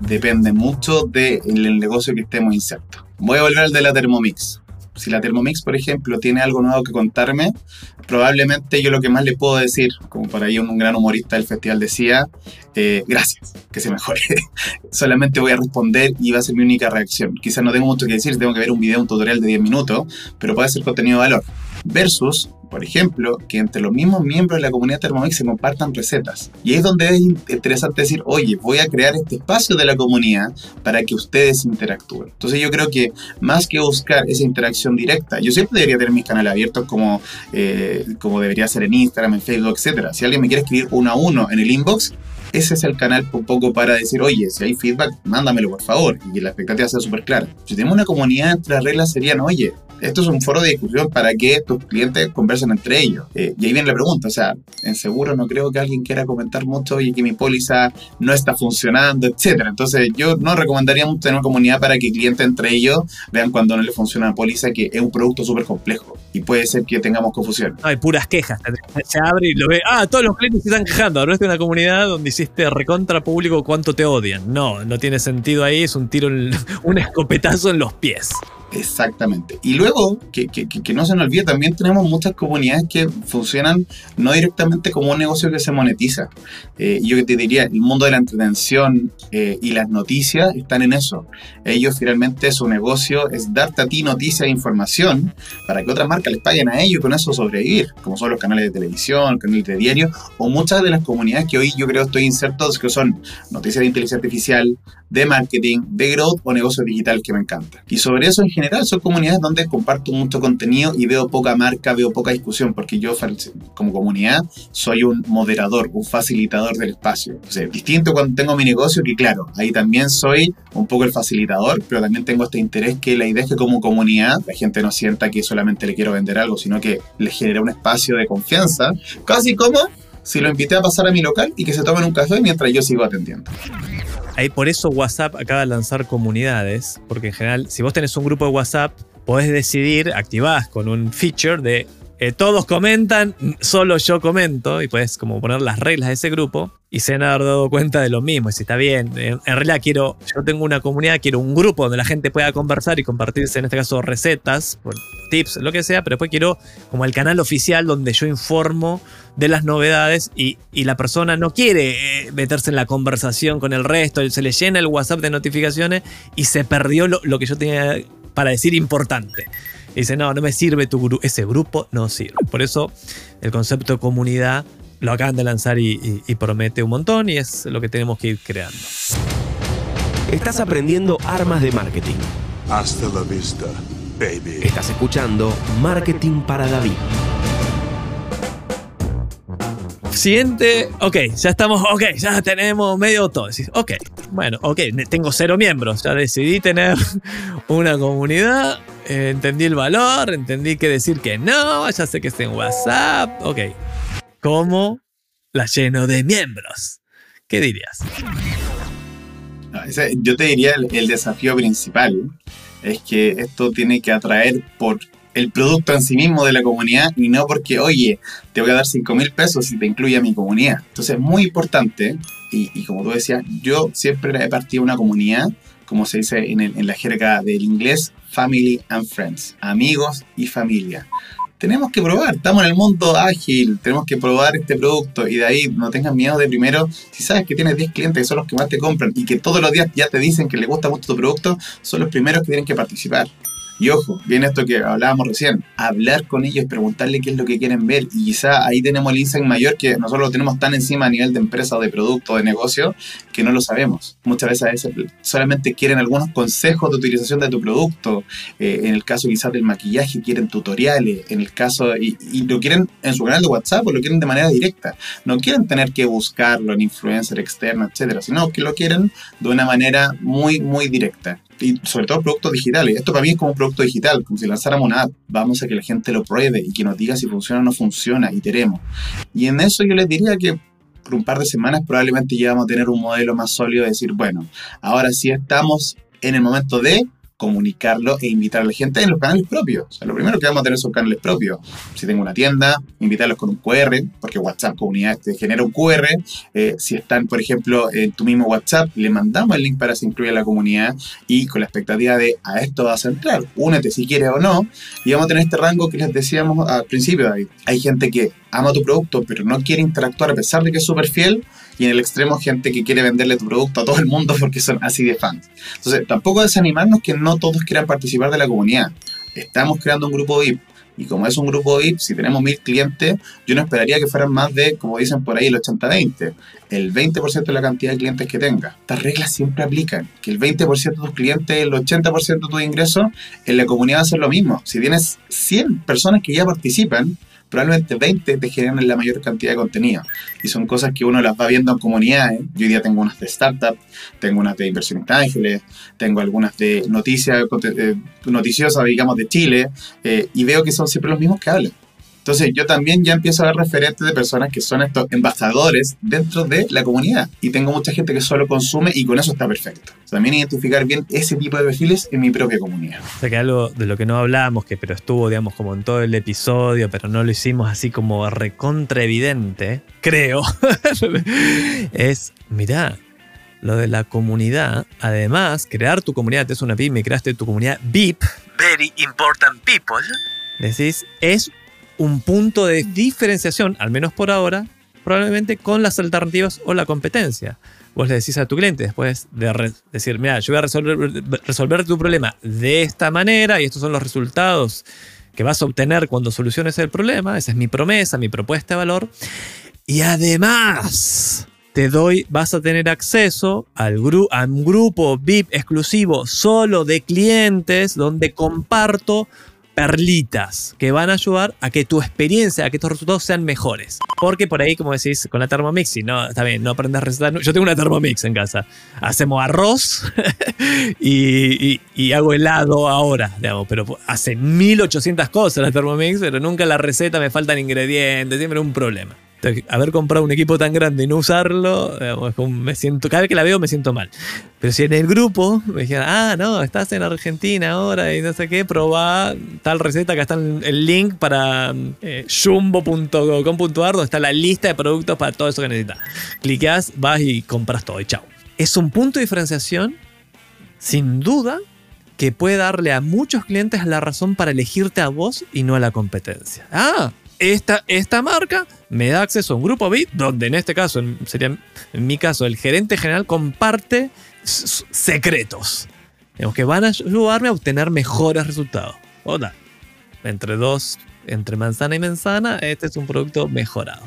Speaker 2: Depende mucho del negocio que estemos insertos. Voy a volver al de la Thermomix. Si la Thermomix, por ejemplo, tiene algo nuevo que contarme, probablemente yo lo que más le puedo decir, como por ahí un gran humorista del festival decía, eh, gracias, que se mejore. (laughs) Solamente voy a responder y va a ser mi única reacción. Quizás no tengo mucho que decir, tengo que ver un video, un tutorial de 10 minutos, pero puede ser contenido de valor. Versus, por ejemplo, que entre los mismos miembros de la comunidad Thermomix se compartan recetas. Y ahí es donde es interesante decir, oye, voy a crear este espacio de la comunidad para que ustedes interactúen. Entonces yo creo que más que buscar esa interacción directa, yo siempre debería tener mis canales abiertos como, eh, como debería ser en Instagram, en Facebook, etc. Si alguien me quiere escribir uno a uno en el inbox, ese es el canal un poco para decir, oye, si hay feedback, mándamelo por favor, y la expectativa sea súper clara. Si tenemos una comunidad, las reglas serían, oye, esto es un foro de discusión para que tus clientes conversen entre ellos. Eh, y ahí viene la pregunta, o sea, en seguro no creo que alguien quiera comentar mucho y que mi póliza no está funcionando, etcétera. Entonces yo no recomendaría mucho tener una comunidad para que clientes entre ellos vean cuando no le funciona la póliza, que es un producto súper complejo y puede ser que tengamos confusión.
Speaker 1: Hay puras quejas. Se abre y lo ve, ah, todos los clientes se están quejando. Es de una comunidad donde hiciste recontra público cuánto te odian. No, no tiene sentido ahí, es un tiro, (laughs) un escopetazo en los pies.
Speaker 2: Exactamente. Y luego, que, que, que, no se nos olvide, también tenemos muchas comunidades que funcionan no directamente como un negocio que se monetiza. Eh, yo te diría, el mundo de la entretención eh, y las noticias están en eso. Ellos finalmente su negocio es darte a ti noticias e información para que otras marcas les paguen a ellos y con eso sobrevivir, como son los canales de televisión, canales de diario, o muchas de las comunidades que hoy yo creo estoy insertos, que son noticias de inteligencia artificial, de marketing, de growth o negocio digital que me encanta. Y sobre eso en general son comunidades donde comparto mucho contenido y veo poca marca, veo poca discusión, porque yo como comunidad soy un moderador, un facilitador del espacio. O sea, distinto cuando tengo mi negocio, que claro, ahí también soy un poco el facilitador, pero también tengo este interés que la idea es que como comunidad la gente no sienta que solamente le quiero vender algo, sino que le genera un espacio de confianza, casi como si lo invité a pasar a mi local y que se tomen un café mientras yo sigo atendiendo.
Speaker 1: Ahí por eso WhatsApp acaba de lanzar comunidades, porque en general, si vos tenés un grupo de WhatsApp, podés decidir, activás con un feature de eh, todos comentan, solo yo comento, y puedes como poner las reglas de ese grupo, y se han dado cuenta de lo mismo, y si está bien, en, en, realidad quiero, yo tengo una comunidad, quiero un grupo donde la gente pueda conversar y compartirse, en este caso, recetas, tips, lo que sea, pero después quiero como el canal oficial donde yo informo de las novedades y, la persona no quiere eh, meterse en la conversación con el resto, se le llena el WhatsApp de notificaciones y se perdió lo, lo que yo tenía para decir importante. Y dice, no, no me sirve tu gru ese grupo, no sirve. Por eso el concepto de comunidad lo acaban de lanzar y, y- y promete un montón y es lo que tenemos que ir creando.
Speaker 3: Estás aprendiendo armas de marketing.
Speaker 6: Hasta la vista, baby.
Speaker 3: Estás escuchando Marketing para David.
Speaker 1: Siguiente, ok, ya estamos, ok, ya tenemos medio todo. Ok, bueno, ok, tengo cero miembros, ya decidí tener (laughs) una comunidad, eh, entendí el valor, entendí que decir que no, ya sé que está en WhatsApp, ok. ¿Cómo la lleno de miembros? ¿Qué dirías?
Speaker 2: Yo te diría el, desafío principal es que esto tiene que atraer por el producto en sí mismo de la comunidad y no porque, oye, te voy a dar 5 mil pesos si te incluye a mi comunidad. Entonces es muy importante y, como tú decías, yo siempre he partido una comunidad, como se dice en, en la jerga del inglés, family and friends, amigos y familia. Tenemos que probar, estamos en el mundo ágil, tenemos que probar este producto y de ahí no tengas miedo de primero, si sabes que tienes 10 clientes que son los que más te compran y que todos los días ya te dicen que les gusta mucho tu producto, son los primeros que tienen que participar. Y ojo, viene esto que hablábamos recién, hablar con ellos, preguntarle qué es lo que quieren ver y quizá ahí tenemos el insight mayor que nosotros lo tenemos tan encima a nivel de empresa de producto de negocio que no lo sabemos. Muchas veces a veces solamente quieren algunos consejos de utilización de tu producto, eh, en el caso quizás del maquillaje quieren tutoriales, en el caso, y, y lo quieren en su canal de WhatsApp o lo quieren de manera directa. No quieren tener que buscarlo en influencer externo, etcétera, sino que lo quieren de una manera muy, muy directa. Y sobre todo productos digitales. Esto para mí es como un producto digital, como si lanzáramos una app. Vamos a que la gente lo pruebe y que nos diga si funciona o no funciona, iteremos. Y en eso yo les diría que por un par de semanas probablemente ya vamos a tener un modelo más sólido de decir, bueno, ahora sí estamos en el momento de comunicarlo e invitar a la gente en los canales propios. O sea, lo primero que vamos a tener son canales propios. Si tengo una tienda, invitarlos con un QR, porque WhatsApp comunidad te genera un QR. Eh, si están, por ejemplo, en tu mismo WhatsApp, le mandamos el link para se incluya la comunidad y con la expectativa de a esto vas a entrar. Únete si quieres o no. Y vamos a tener este rango que les decíamos al principio, David. Hay gente que ama tu producto, pero no quiere interactuar a pesar de que es súper fiel. Y en el extremo, gente que quiere venderle tu producto a todo el mundo porque son así de fans. Entonces, tampoco desanimarnos que no todos quieran participar de la comunidad. Estamos creando un grupo VIP. Y como es un grupo VIP, si tenemos mil clientes, yo no esperaría que fueran más de, como dicen por ahí, el 80-20. El 20% de la cantidad de clientes que tenga. Estas reglas siempre aplican. Que el 20% de tus clientes, el 80% de tus ingresos, en la comunidad va a ser lo mismo. Si tienes 100 personas que ya participan, probablemente 20 te generan la mayor cantidad de contenido. Y son cosas que uno las va viendo en comunidades. Yo hoy día tengo unas de startup, tengo unas de inversionistas ángeles, tengo algunas de noticias eh, noticiosas, digamos, de Chile, eh, y veo que son siempre los mismos que hablan. Entonces yo también ya empiezo a ver referentes de personas que son estos embajadores dentro de la comunidad. Y tengo mucha gente que solo consume y con eso está perfecto. También identificar bien ese tipo de perfiles en mi propia comunidad.
Speaker 1: O sea que algo de lo que no hablamos, que pero estuvo, digamos, como en todo el episodio, pero no lo hicimos así como recontra evidente, creo, (laughs) es, mirá, lo de la comunidad, además, crear tu comunidad, es una pyme, creaste tu comunidad VIP, Very Important People, decís, es un punto de diferenciación, al menos por ahora, probablemente con las alternativas o la competencia. Vos le decís a tu cliente después de decir, mira, yo voy a resolver, resolver tu problema de esta manera y estos son los resultados que vas a obtener cuando soluciones el problema. Esa es mi promesa, mi propuesta de valor. Y además, te doy, vas a tener acceso al gru- a un grupo VIP exclusivo solo de clientes donde comparto perlitas que van a ayudar a que tu experiencia, a que tus resultados sean mejores. Porque por ahí, como decís, con la Thermomix, si no, está bien, no aprendes recetas. Yo tengo una Thermomix en casa. Hacemos arroz (laughs) y, hago helado ahora, digamos, pero hace 1800 cosas la Thermomix, pero nunca la receta me faltan ingredientes, siempre un problema. Haber comprado un equipo tan grande y no usarlo, me siento, cada vez que la veo me siento mal. Pero si en el grupo me dijeran, ah, no, estás en Argentina ahora y no sé qué, probá tal receta, acá está el link para eh, donde está la lista de productos para todo eso que necesitas. Cliqueas, vas y compras todo y chao. Es un punto de diferenciación, sin duda, que puede darle a muchos clientes la razón para elegirte a vos y no a la competencia. Ah, esta, esta marca me da acceso a un grupo VIP donde en este caso, en- sería en mi caso, el gerente general comparte secretos. Que van a ayudarme a obtener mejores resultados. Hola, entre dos, entre manzana y manzana, este es un producto mejorado.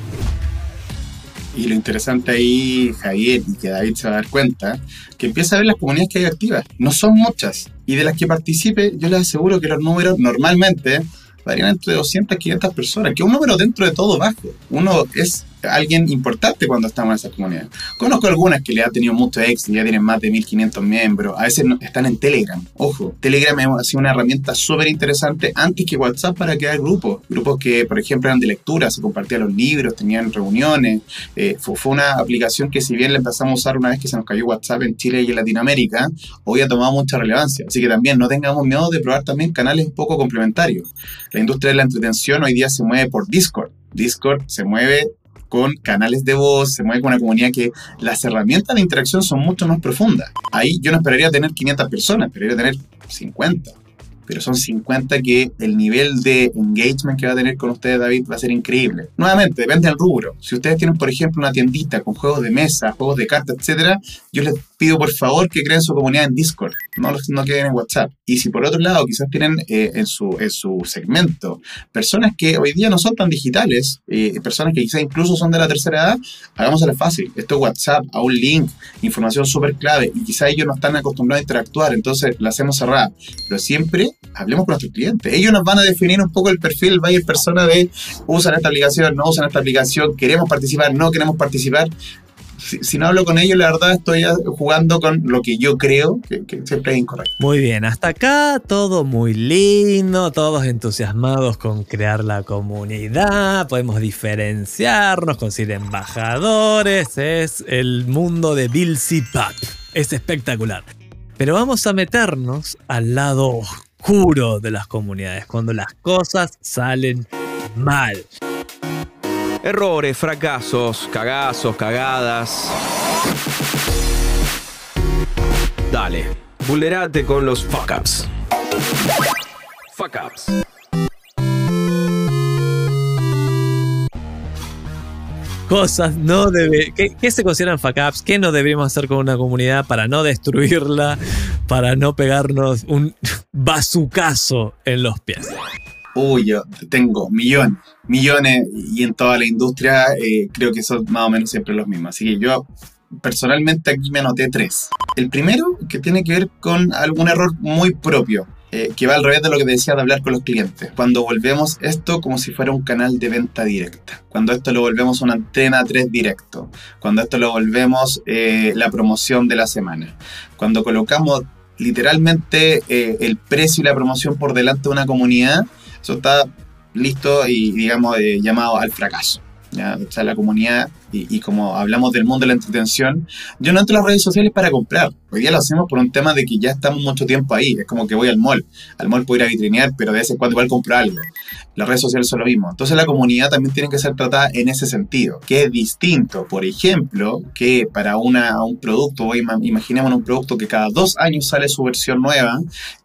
Speaker 2: Y lo interesante ahí, Javier, y que David se va a dar cuenta, que empieza a ver las comunidades que hay activas. No son muchas. Y de las que participe, yo les aseguro que los números normalmente varían entre 200 y 500 personas, que es un número dentro de todo bajo. Uno es alguien importante cuando estamos en esa comunidad. Conozco algunas que le ha tenido mucho éxito, ya tienen más de 1500 miembros, a veces están en Telegram. Ojo, Telegram ha sido una herramienta súper interesante antes que WhatsApp para crear grupos. Grupos que, por ejemplo, eran de lectura, se compartían los libros, tenían reuniones. Eh, fue, fue, una aplicación que si bien la empezamos a usar una vez que se nos cayó WhatsApp en Chile y en Latinoamérica, hoy ha tomado mucha relevancia. Así que también no tengamos miedo de probar también canales un poco complementarios. La industria de la entretención hoy día se mueve por Discord. Discord se mueve con canales de voz, se mueve con una comunidad que las herramientas de interacción son mucho más profundas. Ahí yo no esperaría tener 500 personas, esperaría tener 50 pero son 50 que el nivel de engagement que va a tener con ustedes, David, va a ser increíble. Nuevamente, depende del rubro. Si ustedes tienen, por ejemplo, una tiendita con juegos de mesa, juegos de cartas, etcétera, yo les pido por favor que creen su comunidad en Discord, no, no queden en WhatsApp. Y si por otro lado quizás tienen eh, en, su, en su segmento personas que hoy día no son tan digitales, eh, personas que quizás incluso son de la tercera edad, hagámosla fácil. Esto es WhatsApp, a un link, información súper clave, y quizás ellos no están acostumbrados a interactuar, entonces la hacemos cerrada. Pero siempre hablemos con nuestros clientes. Ellos nos van a definir un poco el perfil, vaya persona de usan esta aplicación, no usan esta aplicación, queremos participar, no queremos participar. Si, no hablo con ellos, la verdad estoy jugando con lo que yo creo que, siempre es incorrecto.
Speaker 1: Muy bien, hasta acá todo muy lindo, todos entusiasmados con crear la comunidad, podemos diferenciarnos, conseguir embajadores, es el mundo de Bill Pat. Es espectacular. Pero vamos a meternos al lado oscuro de las comunidades, cuando las cosas salen mal.
Speaker 3: Errores, fracasos, cagazos, cagadas. Dale, vulnerate con los fuck ups. Fuck ups.
Speaker 1: Cosas no debe. ¿Qué, se consideran fuck ups? ¿Qué no deberíamos hacer con una comunidad para no destruirla? Para no pegarnos un (laughs) bazucazo en los pies.
Speaker 2: Uy, yo tengo millones, millones y en toda la industria eh, creo que son más o menos siempre los mismos. Así que yo personalmente aquí me anoté tres. El primero que tiene que ver con algún error muy propio. Eh, que va al revés de lo que decía de hablar con los clientes. Cuando volvemos esto como si fuera un canal de venta directa. Cuando esto lo volvemos una antena 3 directo. Cuando esto lo volvemos eh, la promoción de la semana. Cuando colocamos literalmente eh, el precio y la promoción por delante de una comunidad, eso está listo y digamos llamado al fracaso. ¿ya? O sea, la comunidad y, como hablamos del mundo de la entretención, yo no entro a las redes sociales para comprar. Hoy día lo hacemos por un tema de que ya estamos mucho tiempo ahí. Es como que voy al mall. Al mall puedo ir a vitrinear, pero de vez en cuando igual compro algo. Las redes sociales son lo mismo. Entonces la comunidad también tiene que ser tratada en ese sentido, que es distinto, por ejemplo, que para una, un producto, imaginemos un producto que cada dos años sale su versión nueva,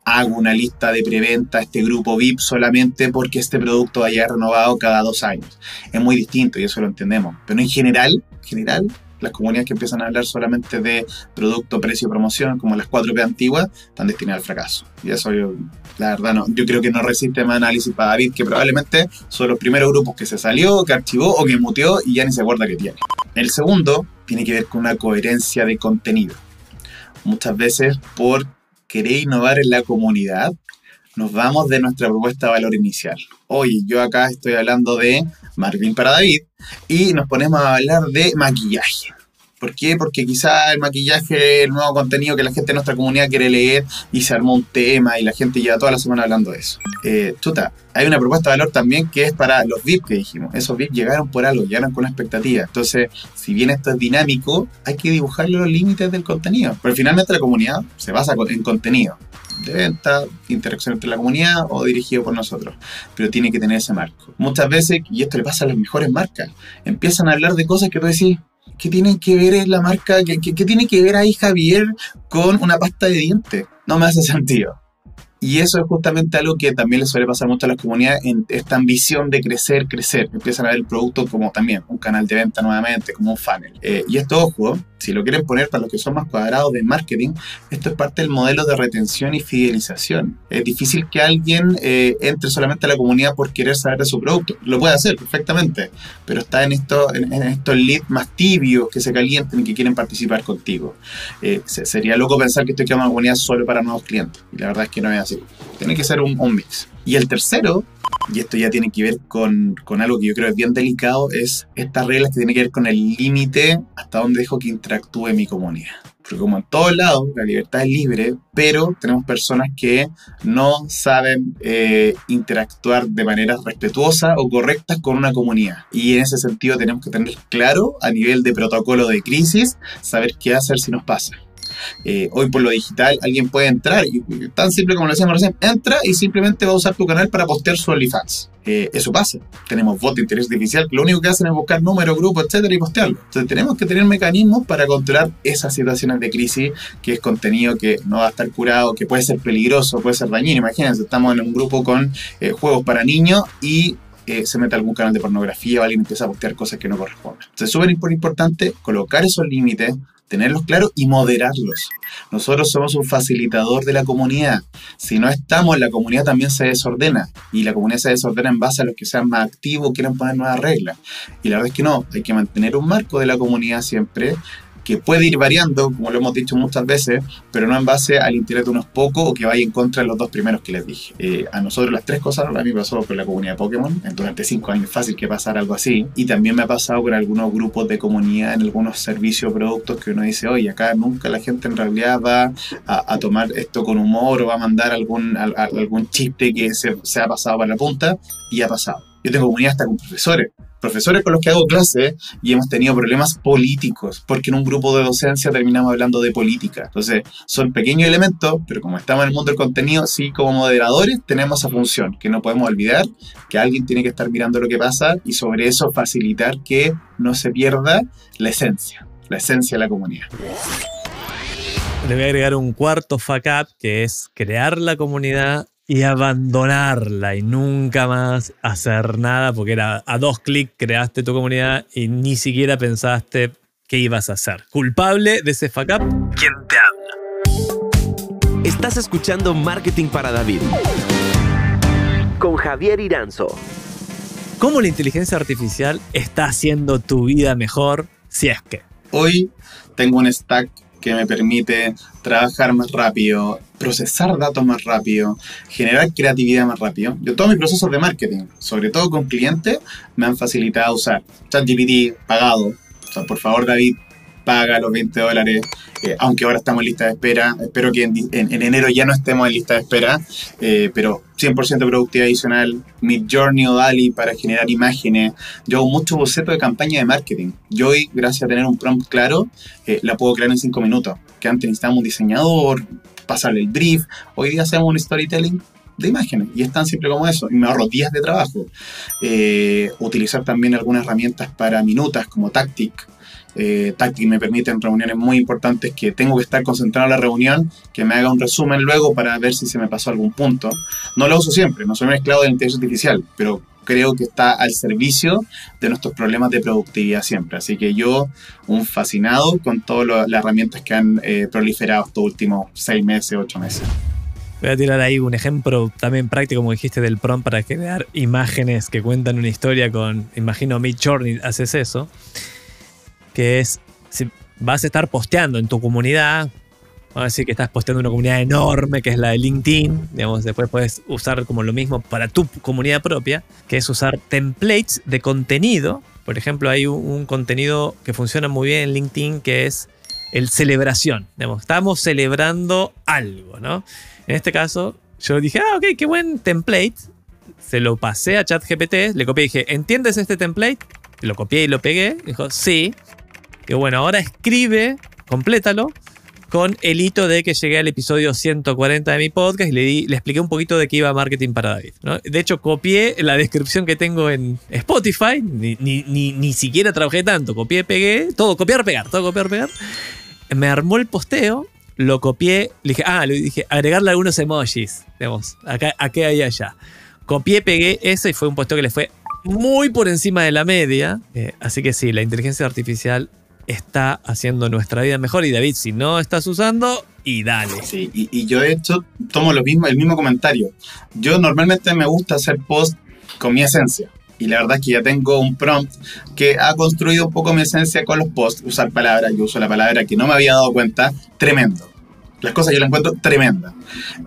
Speaker 2: hago una lista de preventa este grupo VIP solamente porque este producto haya renovado cada dos años. Es muy distinto y eso lo entendemos. Pero en general, general, las comunidades que empiezan a hablar solamente de producto, precio, promoción, como las 4P antiguas, están destinadas al fracaso. Y eso yo, la verdad, no, yo creo que no resiste más análisis para David, que probablemente son los primeros grupos que se salió, que archivó o que muteó y ya ni se acuerda que tiene. El segundo tiene que ver con una coherencia de contenido. Muchas veces por querer innovar en la comunidad, nos vamos de nuestra propuesta de valor inicial. Oye, yo acá estoy hablando de Marvin para David y nos ponemos a hablar de maquillaje. ¿Por qué? Porque quizá el maquillaje el nuevo contenido que la gente de nuestra comunidad quiere leer y se armó un tema y la gente lleva toda la semana hablando de eso. Eh, chuta, hay una propuesta de valor también que es para los VIP que dijimos. Esos VIP llegaron por algo, llegaron con una expectativa. Entonces, si bien esto es dinámico, hay que dibujarle los límites del contenido. Pero finalmente la comunidad se basa en contenido de venta, interacción entre la comunidad o dirigido por nosotros. Pero tiene que tener ese marco. Muchas veces, y esto le pasa a las mejores marcas, empiezan a hablar de cosas que tú decís, ¿qué tiene que ver la marca? ¿Qué, tiene que ver ahí Javier con una pasta de dientes? No me hace sentido. Y eso es justamente algo que también le suele pasar mucho a las comunidades en esta ambición de crecer, crecer. Empiezan a ver el producto como también un canal de venta nuevamente, como un funnel. Eh, y esto, ojo, si lo quieren poner para los que son más cuadrados de marketing, esto es parte del modelo de retención y fidelización. Es difícil que alguien eh, entre solamente a la comunidad por querer saber de su producto. Lo puede hacer perfectamente, pero está en, esto, en, estos leads más tibios que se calienten y que quieren participar contigo. Eh, sería loco pensar que estoy creando una comunidad solo para nuevos clientes. Y la verdad es que no es así. Tiene que ser un, un mix. Y el tercero y esto ya tiene que ver con, con, algo que yo creo es bien delicado, es estas reglas que tienen que ver con el límite hasta dónde dejo que interactúe mi comunidad. Porque como en todos lados, la libertad es libre, pero tenemos personas que no saben eh, interactuar de manera respetuosa o correcta con una comunidad. Y en ese sentido tenemos que tener claro a nivel de protocolo de crisis, saber qué hacer si nos pasa. Eh, hoy por lo digital alguien puede entrar, y, tan simple como lo decíamos recién, entra y simplemente va a usar tu canal para postear su OnlyFans. Eh, eso pasa. Tenemos bot de interés artificial lo único que hacen es buscar número, grupo, etcétera y postearlo. Entonces tenemos que tener mecanismos para controlar esas situaciones de crisis, que es contenido que no va a estar curado, que puede ser peligroso, puede ser dañino. Imagínense, estamos en un grupo con eh, juegos para niños y se mete algún canal de pornografía o alguien empieza a postear cosas que no corresponden. Entonces es súper importante colocar esos límites, tenerlos claros y moderarlos. Nosotros somos un facilitador de la comunidad. Si no estamos, la comunidad también se desordena. Y la comunidad se desordena en base a los que sean más activos, quieran poner nuevas reglas. Y la verdad es que no, hay que mantener un marco de la comunidad siempre que puede ir variando, como lo hemos dicho muchas veces, pero no en base al interés de unos pocos o que vaya en contra de los dos primeros que les dije. Eh, a nosotros las tres cosas, a mí me pasó con la comunidad de Pokémon, durante cinco años fácil que pasara algo así, y también me ha pasado con algunos grupos de comunidad en algunos servicios productos que uno dice, oye, acá nunca la gente en realidad va a, tomar esto con humor o va a mandar algún, algún chiste que se, se ha pasado para la punta, y ha pasado. Yo tengo comunidad hasta con profesores profesores con los que hago clase y hemos tenido problemas políticos, porque en un grupo de docencia terminamos hablando de política. Entonces, son pequeños elementos, pero como estamos en el mundo del contenido, sí, como moderadores tenemos esa función, que no podemos olvidar que alguien tiene que estar mirando lo que pasa y sobre eso facilitar que no se pierda la esencia, la esencia de la comunidad.
Speaker 1: Le voy a agregar un cuarto fuck up, que es crear la comunidad y abandonarla y nunca más hacer nada porque era a dos clics creaste tu comunidad y ni siquiera pensaste qué ibas a hacer. Culpable de ese fuck up, ¿quién te habla?
Speaker 3: Estás escuchando Marketing para David con Javier Iranzo.
Speaker 1: ¿Cómo la inteligencia artificial está haciendo tu vida mejor si es que?
Speaker 2: Hoy tengo un stack que me permite trabajar más rápido, procesar datos más rápido, generar creatividad más rápido. Yo todos mis procesos de marketing, sobre todo con clientes, me han facilitado usar ChatGPT pagado. O sea, por favor, David, paga los 20 dólares, eh, aunque ahora estamos en lista de espera. Espero que en, enero ya no estemos en lista de espera, eh, pero 100% productividad adicional, mi Journey o DALI para generar imágenes. Yo hago mucho boceto de campaña de marketing. Yo hoy, gracias a tener un prompt claro, eh, la puedo crear en 5 minutos. Que antes necesitábamos un diseñador, pasarle el brief. Hoy día hacemos un storytelling de imágenes y es tan simple como eso y me ahorro días de trabajo utilizar también algunas herramientas para minutas como Tactic eh, Tactic me permiten reuniones muy importantes que tengo que estar concentrado en la reunión, que me haga un resumen luego para ver si se me pasó algún punto. No lo uso siempre, no soy un esclavo de la inteligencia artificial, pero creo que está al servicio de nuestros problemas de productividad siempre. Así que yo, un fascinado con todas las herramientas que han eh, proliferado estos últimos seis meses, ocho meses.
Speaker 1: Voy a tirar ahí un ejemplo también práctico, como dijiste, del prompt para crear imágenes que cuentan una historia con, imagino, Mid Journey, haces eso que es vas a estar posteando en tu comunidad, vamos a decir que estás posteando una comunidad enorme que es la de LinkedIn, digamos, después puedes usar como lo mismo para tu comunidad propia, que es usar templates de contenido. Por ejemplo, hay un, contenido que funciona muy bien en LinkedIn que es el celebración. Estamos celebrando algo, ¿no? En este caso, yo dije, ah, ok, qué buen template. Se lo pasé a ChatGPT, le copié y dije, ¿entiendes este template? Lo copié y lo pegué. Dijo, sí que bueno, ahora escribe, complétalo, con el hito de que llegué al episodio 140 de mi podcast y le, di, le expliqué un poquito de qué iba marketing para David. De hecho, copié la descripción que tengo en Spotify, ni, siquiera trabajé tanto, copié, pegué, todo copiar, pegar, todo copiar, pegar. Me armó el posteo, lo copié, le dije, ah, le dije, agregarle algunos emojis, digamos, acá, acá y allá. Copié, pegué eso y fue un posteo que le fue muy por encima de la media. Eh, así que sí, la inteligencia artificial está haciendo nuestra vida mejor. Y David, si no estás usando, y dale.
Speaker 2: Sí, y, yo de hecho tomo lo mismo, el mismo comentario. Yo normalmente me gusta hacer post con mi esencia. Y la verdad es que ya tengo un prompt que ha construido un poco mi esencia con los posts. Usar palabras, yo uso la palabra que no me había dado cuenta, tremendo. Las cosas yo las encuentro tremendas.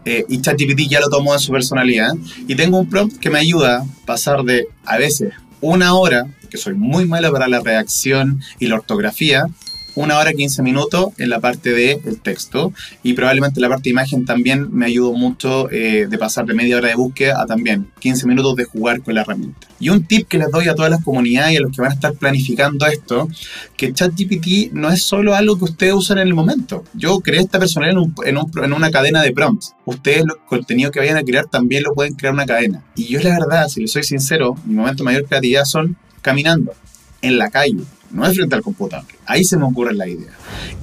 Speaker 2: Eh, y ChatGPT ya lo tomó en su personalidad. Y tengo un prompt que me ayuda a pasar de, a veces, una hora, que soy muy malo para la redacción y la ortografía, una hora 15 minutos en la parte del el texto y probablemente la parte de imagen también me ayudó mucho eh, de pasar de media hora de búsqueda a también 15 minutos de jugar con la herramienta. Y un tip que les doy a todas las comunidades y a los que van a estar planificando esto, que ChatGPT no es solo algo que ustedes usan en el momento. Yo creé esta personalidad en, un, en, en una cadena de prompts. Ustedes, el contenido que vayan a crear, también lo pueden crear una cadena. Y yo la verdad, si les soy sincero, mi momento de mayor creatividad son caminando, en la calle, no es frente al computador. Ahí se me ocurre la idea.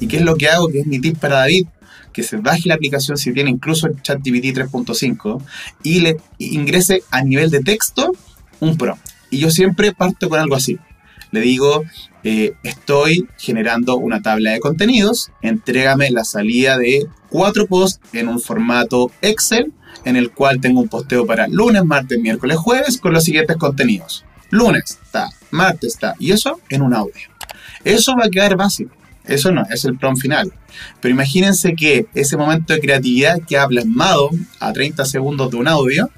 Speaker 2: ¿Y qué es lo que hago? Que es mi tip para David, que se baje la aplicación si tiene incluso el ChatGPT 3.5 y le ingrese a nivel de texto un prompt. Y yo siempre parto con algo así. Le digo, eh, estoy generando una tabla de contenidos, entrégame la salida de cuatro posts en un formato Excel, en el cual tengo un posteo para lunes, martes, miércoles, jueves, con los siguientes contenidos. Lunes está, martes está, y eso en un audio. Eso va a quedar básico. Eso no, es el prompt final. Pero imagínense que ese momento de creatividad que ha plasmado a 30 segundos de un audio,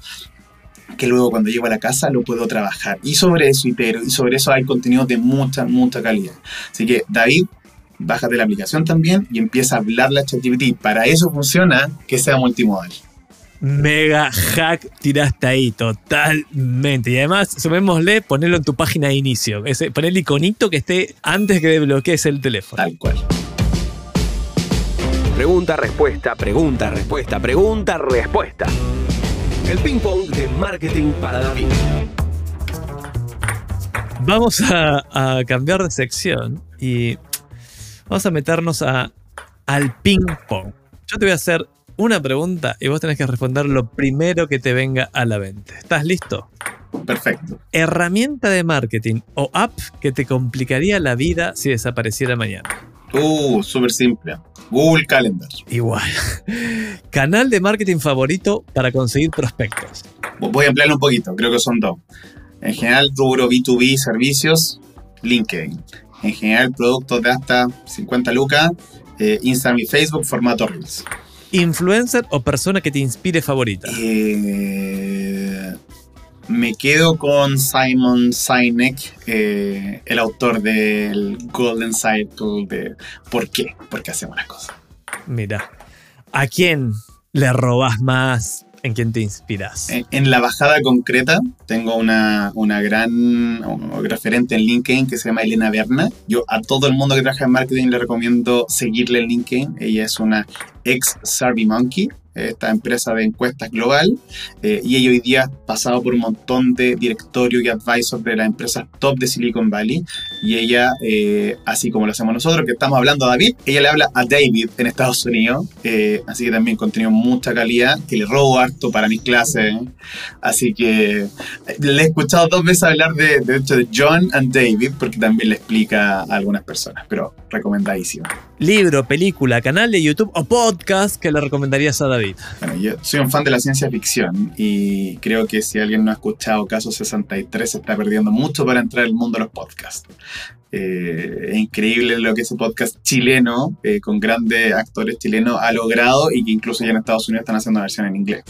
Speaker 2: que luego cuando llego a la casa lo puedo trabajar. Y sobre eso y sobre eso hay contenido de mucha, mucha calidad. Así que, David, bájate la aplicación también y empieza a hablarle a ChatGPT. Para eso funciona que sea multimodal.
Speaker 1: Mega hack tiraste ahí, totalmente. Y además, sumémosle, ponerlo en tu página de inicio. Ese, poner el iconito que esté antes que desbloquees el teléfono.
Speaker 2: Tal cual.
Speaker 3: Pregunta, respuesta, pregunta, respuesta, pregunta, respuesta. El ping pong de marketing para David.
Speaker 1: Vamos a, a cambiar de sección y vamos a meternos a, al ping pong. Yo te voy a hacer una pregunta y vos tenés que responder lo primero que te venga a la mente. ¿Estás listo?
Speaker 2: Perfecto.
Speaker 1: Herramienta de marketing o app que te complicaría la vida si desapareciera mañana.
Speaker 2: Uh, súper simple. Google Calendar.
Speaker 1: Igual. (laughs) Canal de marketing favorito para conseguir prospectos.
Speaker 2: Voy a ampliarlo un poquito, creo que son dos. En general, rubro B2B, servicios, LinkedIn. En general, productos de hasta 50 lucas, eh, Instagram y Facebook, formato Reels.
Speaker 1: Influencer o persona que te inspire favorita.
Speaker 2: Eh, me quedo con Simon Sinek, eh, el autor del Golden Cycle de ¿Por qué? ¿Por qué hacemos las cosas?
Speaker 1: Mira, ¿a quién le robas más? ¿En quién te inspiras?
Speaker 2: En, la bajada concreta tengo una, una gran referente en LinkedIn que se llama Elena Berna. Yo a todo el mundo que trabaja en marketing le recomiendo seguirle en LinkedIn. Ella es una ex SurveyMonkey, esta empresa de encuestas global, eh, y ella hoy día ha pasado por un montón de directorio y advisors de las empresas top de Silicon Valley, y ella, eh, así como lo hacemos nosotros, que estamos hablando a David, ella le habla a David en Estados Unidos, eh, así que también contenido mucha calidad, que le robo harto para mis clases, así que le he escuchado dos veces hablar de, de hecho de John and David, porque también le explica a algunas personas, pero recomendadísimo.
Speaker 1: Libro, película, canal de YouTube o podcast que le recomendarías a David.
Speaker 2: Bueno, yo soy un fan de la ciencia ficción y creo que si alguien no ha escuchado Caso 63 se está perdiendo mucho para entrar al mundo de los podcasts. Eh, es increíble lo que ese podcast chileno, eh, con grandes actores chilenos, ha logrado y que incluso ya en Estados Unidos están haciendo versión en inglés.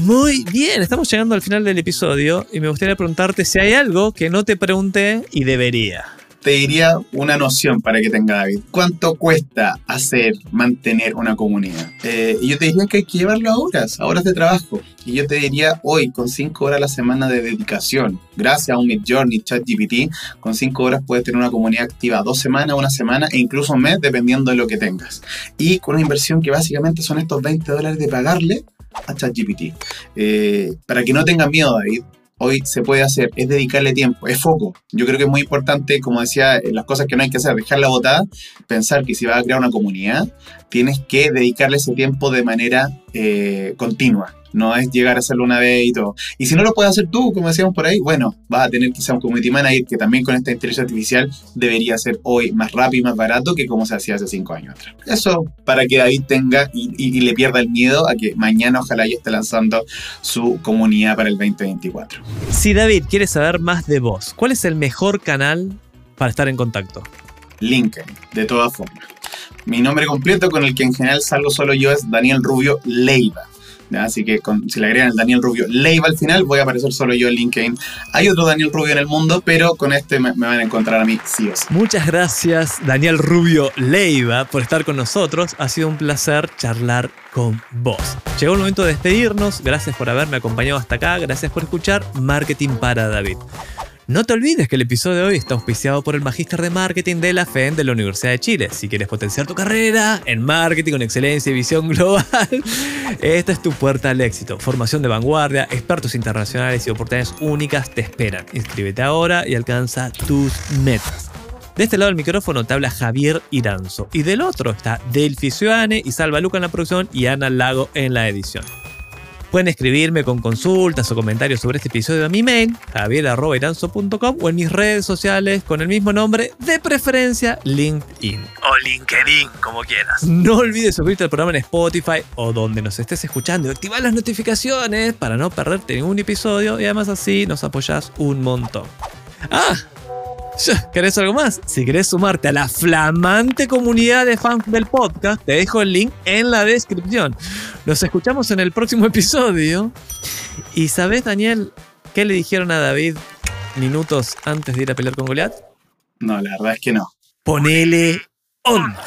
Speaker 1: Muy bien, estamos llegando al final del episodio y me gustaría preguntarte si hay algo que no te pregunté y debería.
Speaker 2: Te diría una noción para que tenga David. ¿Cuánto cuesta hacer, mantener una comunidad? Eh, y yo te diría que hay que llevarlo a horas, a horas de trabajo. Y yo te diría hoy, con 5 horas a la semana de dedicación, gracias a un Midjourney, ChatGPT, con 5 horas puedes tener una comunidad activa dos semanas, una semana e incluso un mes, dependiendo de lo que tengas. Y con una inversión que básicamente son estos 20 dólares de pagarle a ChatGPT. Eh, para que no tengan miedo, David, hoy se puede hacer es dedicarle tiempo, es foco. Yo creo que es muy importante, como decía, las cosas que no hay que hacer, dejarla botada, pensar que si vas a crear una comunidad, tienes que dedicarle ese tiempo de manera eh, continua no es llegar a hacerlo una vez y todo. Y si no lo puedes hacer tú, como decíamos por ahí, bueno, vas a tener quizá un community manager que también con esta inteligencia artificial debería ser hoy más rápido y más barato que como se hacía hace cinco años atrás. Eso para que David tenga y, le pierda el miedo a que mañana ojalá ya esté lanzando su comunidad para el 2024.
Speaker 1: Si David quiere saber más de vos, ¿cuál es el mejor canal para estar en contacto?
Speaker 2: LinkedIn, de todas formas. Mi nombre completo con el que en general salgo solo yo es Daniel Rubio Leiva. Así que si le agregan el Daniel Rubio Leiva al final, voy a aparecer solo yo en LinkedIn. Hay otro Daniel Rubio en el mundo, pero con este me, van a encontrar a mí sí o sí.
Speaker 1: Muchas gracias, Daniel Rubio Leiva, por estar con nosotros. Ha sido un placer charlar con vos. Llegó el momento de despedirnos. Gracias por haberme acompañado hasta acá. Gracias por escuchar Marketing para David. No te olvides que el episodio de hoy está auspiciado por el Magíster de Marketing de la FEN de la Universidad de Chile. Si quieres potenciar tu carrera en marketing con excelencia y visión (laughs) global, esta es tu puerta al éxito. Formación de vanguardia, expertos internacionales y oportunidades únicas te esperan. Inscríbete ahora y alcanza tus metas. De este lado del micrófono te habla Javier Iranzo y del otro está Delphi y Salva Luca en la producción y Ana Lago en la edición. Pueden escribirme con consultas o comentarios sobre este episodio a mi mail, javier.iranzo.com o en mis redes sociales con el mismo nombre, de preferencia LinkedIn. O LinkedIn, como quieras. No olvides suscribirte al programa en Spotify o donde nos estés escuchando y activar las notificaciones para no perderte ningún episodio y además así nos apoyas un montón. Ah, ¿Querés algo más? Si querés sumarte a la flamante comunidad de fans del podcast, te dejo el link en la descripción. Nos escuchamos en el próximo episodio. ¿Y sabes, Daniel, qué le dijeron a David minutos antes de ir a pelear con Goliath?
Speaker 2: No, la verdad es que no.
Speaker 1: Ponele onda.